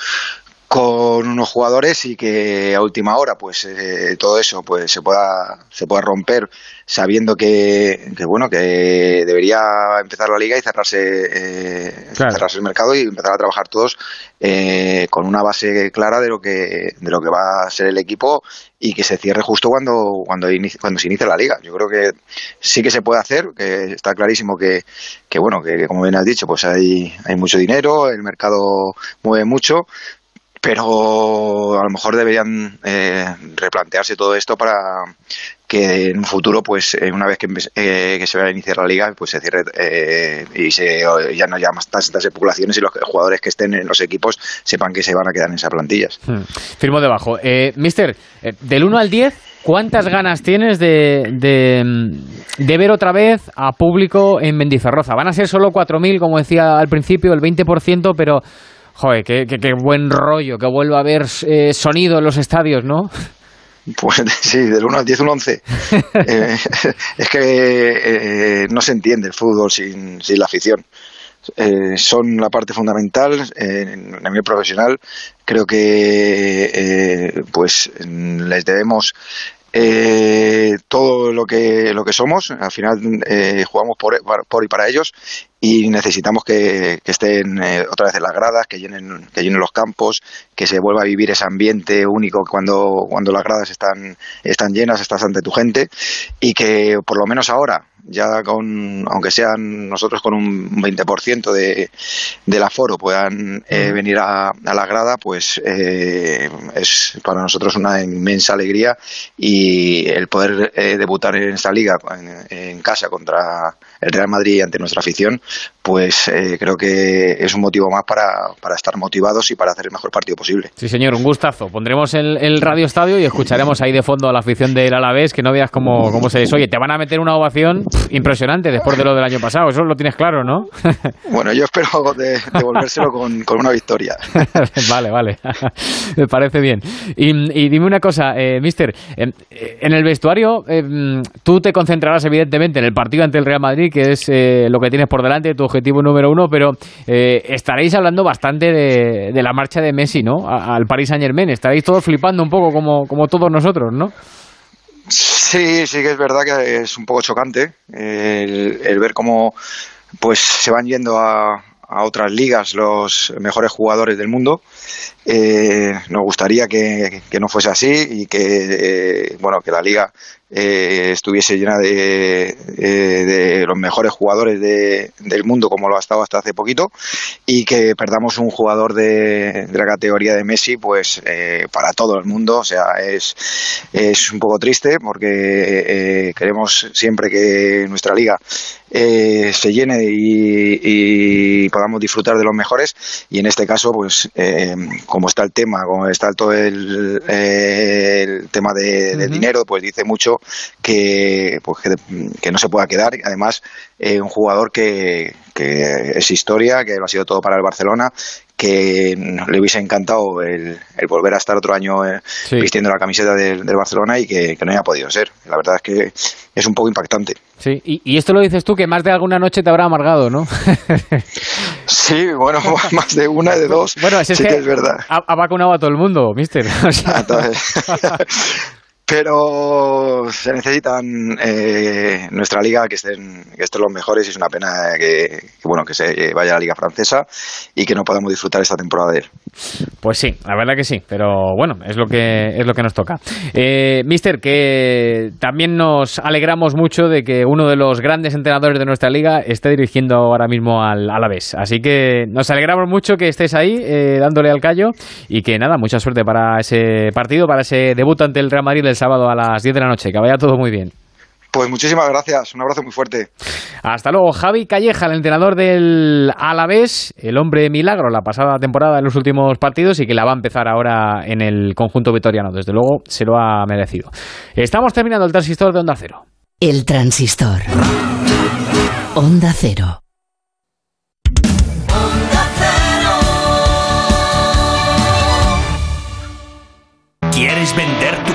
con unos jugadores y que a última hora pues eh, todo eso pues se pueda se pueda romper sabiendo que, que, bueno que debería empezar la liga y cerrarse eh, Claro. cerrarse el mercado y empezar a trabajar todos eh, con una base clara de lo que de lo que va a ser el equipo y que se cierre justo cuando cuando inicie- cuando se inicie la liga yo creo que sí que se puede hacer que está clarísimo que, que bueno que como bien has dicho pues hay hay mucho dinero el mercado mueve mucho pero a lo mejor deberían eh, replantearse todo esto para que en un futuro, pues eh, una vez que, eh, que se vaya a iniciar la liga, pues se cierre eh, y se, ya no haya más tantas especulaciones y los jugadores que estén en los equipos sepan que se van a quedar en esas plantillas. Hmm. Firmo debajo. Eh, mister, eh, del 1 al 10, ¿cuántas ganas tienes de, de ver otra vez a público en Mendizorroza? Van a ser solo 4.000, como decía al principio, el 20%, pero, joder, qué, qué- qué buen rollo, que vuelva a haber eh, sonido en los estadios, ¿no? Pues sí, del 1 al 10, un 11. Eh, es que eh, no se entiende el fútbol sin, sin la afición. Eh, son la parte fundamental eh, en, el profesional. Creo que eh, pues les debemos eh, todo lo que lo que somos. Al final eh, jugamos por, por y para ellos y necesitamos que, que estén eh, otra vez en las gradas, que llenen, que llenen los campos, que se vuelva a vivir ese ambiente único cuando, cuando las gradas están, están llenas, estás ante tu gente y que por lo menos ahora, ya con, aunque sean nosotros con un 20% de, del aforo puedan eh, venir a, a la grada, pues eh, es para nosotros una inmensa alegría y el poder eh, debutar en esta liga en, en casa contra el Real Madrid ante nuestra afición, pues eh, creo que es un motivo más para, para estar motivados y para hacer el mejor partido posible. Sí, señor, un gustazo. Pondremos el, el radio estadio y escucharemos ahí de fondo a la afición del Alavés, que no veas cómo, cómo se desoye. Te van a meter una ovación pff, impresionante después de lo del año pasado. Eso lo tienes claro, ¿no? Bueno, yo espero de- devolvérselo con, con una victoria. vale, vale. Me parece bien. Y, y dime una cosa, eh, mister. eh, eh, en el vestuario, eh, tú te concentrarás evidentemente en el partido ante el Real Madrid, que es eh, lo que tienes por delante, tu objetivo número uno, pero eh, estaréis hablando bastante de, la marcha de Messi, ¿no? Al Paris Saint Germain. Estaréis todos flipando un poco como, como todos nosotros, ¿no? Sí, sí que es verdad que es un poco chocante eh, el, ver cómo pues se van yendo a, a otras ligas los mejores jugadores del mundo. Eh, nos gustaría que, que no fuese así y que bueno que la liga eh, estuviese llena de, eh, de los mejores jugadores de- del mundo como lo ha estado hasta hace poquito y que perdamos un jugador de, de la categoría de Messi pues eh, para todo el mundo. O sea es es un poco triste porque eh, queremos siempre que nuestra liga eh, se llene y, y podamos disfrutar de los mejores. Y en este caso pues eh, como está el tema como está todo el, eh, el tema de, del dinero pues dice mucho que pues que, que no se pueda quedar además eh, un jugador que, que es historia que lo ha sido todo para el Barcelona que le hubiese encantado el, el volver a estar otro año eh, vistiendo la camiseta del, del Barcelona y que, que no haya podido ser. La verdad es que es un poco impactante. Sí, y, y esto lo dices tú, que más de alguna noche te habrá amargado, ¿no? Sí, bueno, más de una, de dos. Bueno, es, sí que es verdad. Ha, ha vacunado a todo el mundo, mister. O sea, Pero se necesitan eh, nuestra liga que estén, que estén los mejores y es una pena que, que, bueno que se vaya a la liga francesa y que no podamos disfrutar esta temporada de él. Pues sí, la verdad que sí, pero bueno, es lo que, es lo que nos toca. Eh, Mister, que también nos alegramos mucho de que uno de los grandes entrenadores de nuestra liga esté dirigiendo ahora mismo al Alavés. Así que nos alegramos mucho que estés ahí eh, dándole al callo y que nada, mucha suerte para ese partido, para ese debut ante el Real Madrid el sábado a las 10 de la noche. Que vaya todo muy bien. Pues muchísimas gracias, un abrazo muy fuerte. Hasta luego, Javi Calleja, el entrenador del Alavés, el hombre milagro la pasada temporada en los últimos partidos y que la va a empezar ahora en el conjunto vitoriano. Desde luego, se lo ha merecido. Estamos terminando el transistor de Onda Cero. El transistor. Onda Cero.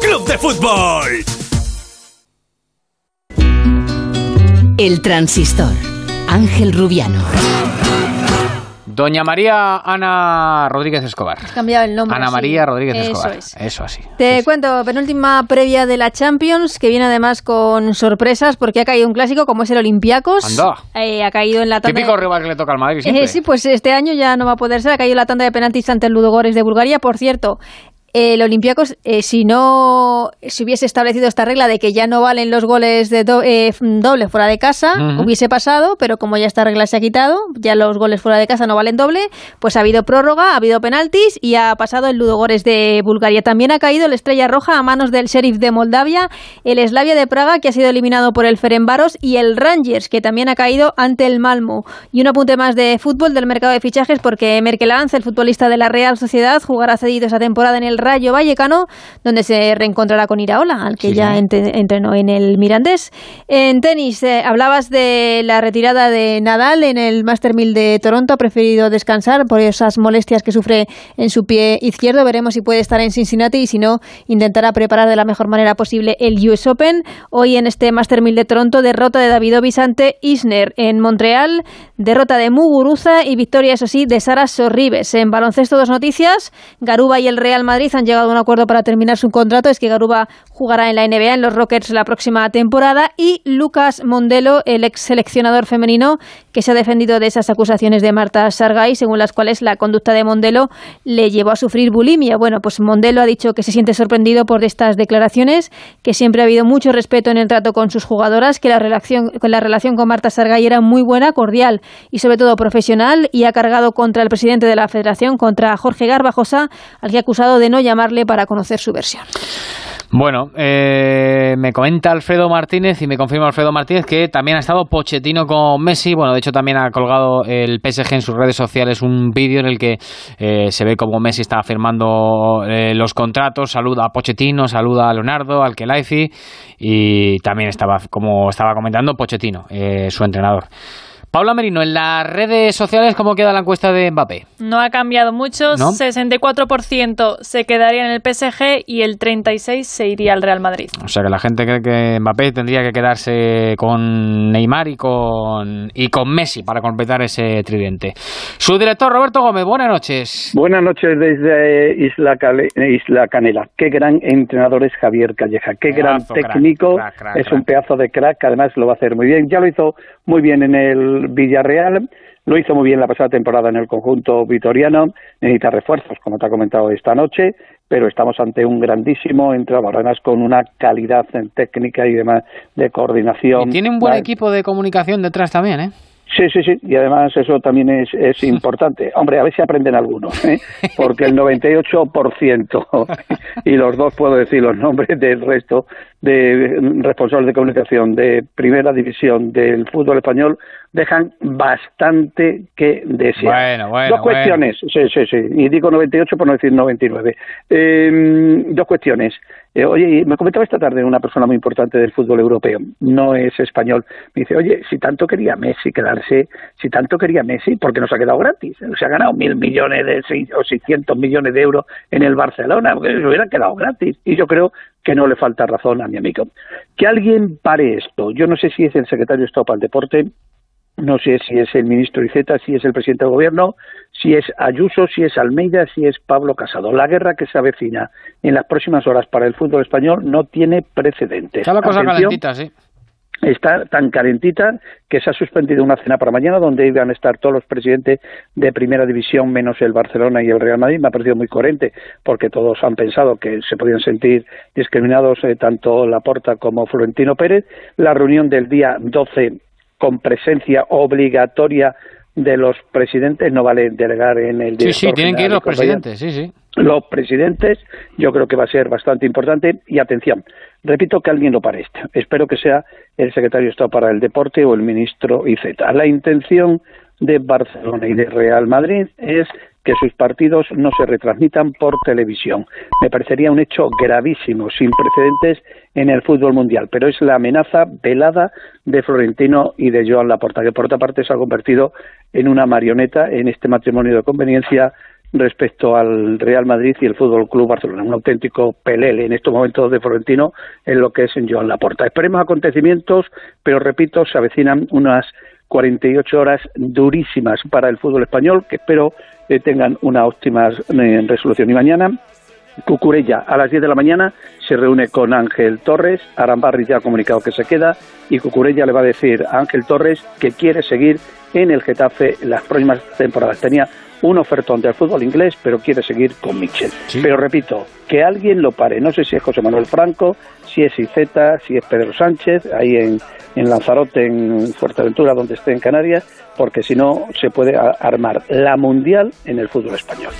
Club de Fútbol. El transistor. Ángel Rubiano. Doña María Ana Rodríguez Escobar. Has cambiado el nombre. Ana sí. María Rodríguez Eso Escobar. es. Eso así. Te cuento, penúltima previa de la Champions, que viene además con sorpresas, porque ha caído un clásico como es el Olympiacos. Eh, ha caído en la tanda. Típico rival que le toca al Madrid siempre. Eh, sí, pues este año ya no va a poder ser. Ha caído en la tanda de penaltis ante el Ludogorets de Bulgaria. Por cierto, el Olympiacos, eh, si no se hubiese establecido esta regla de que ya no valen los goles de do- eh, doble fuera de casa, hubiese pasado, pero como ya esta regla se ha quitado, ya los goles fuera de casa no valen doble, pues ha habido prórroga, ha habido penaltis y ha pasado el Ludogorets de Bulgaria. También ha caído el Estrella Roja a manos del Sheriff de Moldavia, el Slavia de Praga, que ha sido eliminado por el Ferencváros, y el Rangers, que también ha caído ante el Malmo. Y un apunte más de fútbol del mercado de fichajes, porque Merkelanz, el futbolista de la Real Sociedad, jugará cedido esa temporada en el Rayo Vallecano, donde se reencontrará con Iraola, al que Sí, ya entrenó en el Mirandés. En tenis, eh, hablabas de la retirada de Nadal en el Master 1000 de Toronto. Ha preferido descansar por esas molestias que sufre en su pie izquierdo. Veremos si puede estar en Cincinnati y si no, intentará preparar de la mejor manera posible el US Open. Hoy en este Master 1000 de Toronto, derrota de Davidovich ante Isner. En Montreal, derrota de Muguruza y victoria, eso sí, de Sara Sorribes. En baloncesto, dos noticias. Garuba y el Real Madrid han llegado a un acuerdo para terminar su contrato. Es que Garuba jugará en la NBA, en los Rockets, la próxima temporada. Y Lucas Mondelo, el ex seleccionador femenino, que se ha defendido de esas acusaciones de Marta Sargay, según las cuales la conducta de Mondelo le llevó a sufrir bulimia. Bueno, pues Mondelo ha dicho que se siente sorprendido por estas declaraciones, que siempre ha habido mucho respeto en el trato con sus jugadoras, que la relación, la relación con Marta Sargay era muy buena, cordial y sobre todo profesional, y ha cargado contra el presidente de la federación, contra Jorge Garbajosa, al que ha acusado de no llamarle para conocer su versión. Bueno, eh, me comenta Alfredo Martínez y me confirma Alfredo Martínez que también ha estado Pochettino con Messi. Bueno, de hecho también ha colgado el PSG en sus redes sociales un vídeo en el que eh, se ve como Messi está firmando eh, los contratos, saluda a Pochettino, saluda a Leonardo, al Kelaifi y también estaba, como estaba comentando, Pochettino, eh, su entrenador. Paula Merino, en las redes sociales, ¿cómo queda la encuesta de Mbappé? No ha cambiado mucho, ¿No? 64% se quedaría en el PSG y el 36% se iría al Real Madrid. O sea que la gente cree que Mbappé tendría que quedarse con Neymar y con, y con Messi para completar ese tridente. Su director Roberto Gómez, buenas noches. Buenas noches desde Isla, Cale- Isla Canela. Qué gran entrenador es Javier Calleja. Qué Pedazo, gran técnico. crack, crack, es crack. un pedazo de crack. Además lo va a hacer muy bien. Ya lo hizo muy bien en el Villarreal. Lo hizo muy bien la pasada temporada en el conjunto vitoriano. Necesita refuerzos, como te ha comentado esta noche. Pero estamos ante un grandísimo entrenador, además con una calidad en técnica y demás de coordinación. Y tiene un buen Vale. equipo de comunicación detrás también, ¿eh? Sí, sí, sí, y además eso también es, es importante. Hombre, a ver si aprenden algunos, ¿eh? porque el 98%, y los dos puedo decir los nombres del resto de responsables de comunicación de primera división del fútbol español, dejan bastante que desear. Bueno, bueno, dos cuestiones, sí, sí, sí, y digo 98 por no decir 99. Eh, dos cuestiones. Eh, oye, me comentaba esta tarde una persona muy importante del fútbol europeo, no es español, me dice, oye, si tanto quería Messi quedarse, si tanto quería Messi, ¿por qué no se ha quedado gratis? Se ha ganado mil millones de, o seiscientos millones de euros en el Barcelona, porque se hubiera quedado gratis. Y yo creo que no le falta razón a mi amigo. Que alguien pare esto. Yo no sé si es el secretario de Estado para el Deporte, no sé si es el ministro Iceta, si es el presidente del gobierno, si es Ayuso, si es Almeida, si es Pablo Casado. La guerra que se avecina en las próximas horas para el fútbol español no tiene precedentes. Está la cosa calentita, sí. Está tan calentita que se ha suspendido una cena para mañana donde iban a estar todos los presidentes de primera división menos el Barcelona y el Real Madrid. Me ha parecido muy coherente porque todos han pensado que se podían sentir discriminados eh, tanto Laporta como Florentino Pérez. La reunión del día 12 con presencia obligatoria de los presidentes, no vale delegar en el Sí, sí, tienen que ir los presidentes, sí, sí. Los presidentes, yo creo que va a ser bastante importante. Y atención, repito que alguien lo pare esto. Espero que sea el secretario de Estado para el Deporte o el ministro IZ. La intención de Barcelona y de Real Madrid es que sus partidos no se retransmitan por televisión. Me parecería un hecho gravísimo, sin precedentes en el fútbol mundial, pero es la amenaza velada de Florentino y de Joan Laporta, que por otra parte se ha convertido en una marioneta en este matrimonio de conveniencia respecto al Real Madrid y el Fútbol Club Barcelona. Un auténtico pelele en estos momentos de Florentino en lo que es en Joan Laporta. Esperemos acontecimientos, pero repito, se avecinan unas 48 horas durísimas para el fútbol español, que espero que tengan una óptima eh, resolución. Y mañana, Cucurella, a las 10 de la mañana, se reúne con Ángel Torres. Arambarri ya ha comunicado que se queda y Cucurella le va a decir a Ángel Torres que quiere seguir en el Getafe las próximas temporadas. Tenía un ofertón del fútbol inglés, pero quiere seguir con Michel. Pero repito, que alguien lo pare. No sé si es José Manuel Franco, si es Iceta, si es Pedro Sánchez, ahí en, en Lanzarote, en Fuerteventura, donde esté en Canarias, porque si no se puede armar la mundial en el fútbol español.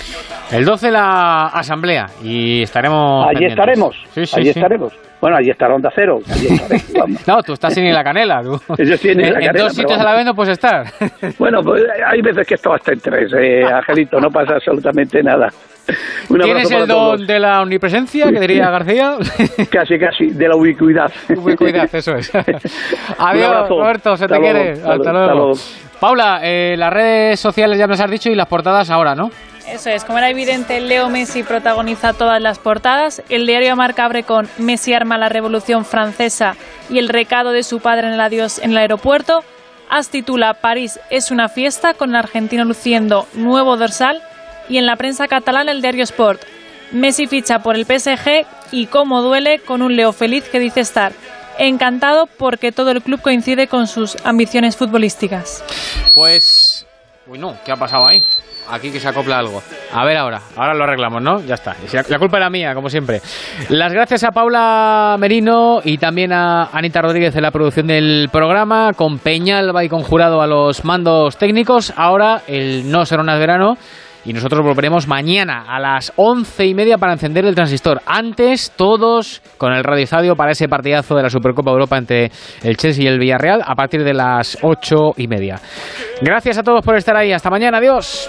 El 12 la asamblea y estaremos. Allí estaremos. Sí, sí, allí estaremos. Bueno, allí estará Onda Cero. no, tú estás sin la canela. Tú. Yo estoy en, la canela, en dos sitios a la vez no puedes estar. bueno, pues hay veces que esto hasta en tres, eh, Angelito, no pasa absolutamente nada. ¿Tienes el don de la omnipresencia, que diría García? casi, casi, de la ubicuidad. Ubicuidad, eso es. Adiós, Roberto, se te quiere. Hasta, luego. Paula, eh, las redes sociales ya nos has dicho y las portadas ahora, ¿no? Eso es, como era evidente, Leo Messi protagoniza todas las portadas. El diario Marca abre con Messi arma la revolución francesa y el recado de su padre en el adiós en el aeropuerto. As titula París es una fiesta con el argentino luciendo nuevo dorsal. Y en la prensa catalana el diario Sport. Messi ficha por el PSG y cómo duele con un Leo feliz que dice estar encantado porque todo el club coincide con sus ambiciones futbolísticas. Pues... Uy, no, ¿qué ha pasado ahí? aquí que se acopla algo. A ver ahora, ahora lo arreglamos, ¿no? Ya está. La culpa era mía, como siempre. Las gracias a Paula Merino y también a Anita Rodríguez en la producción del programa, con Peñalba y con Jurado a los mandos técnicos. Ahora el No Será Verano y nosotros volveremos mañana a las once y media para encender el transistor. Antes, todos con el Radio Estadio para ese partidazo de la Supercopa Europa entre el Chelsea y el Villarreal a partir de las ocho y media. Gracias a todos por estar ahí. Hasta mañana. Adiós.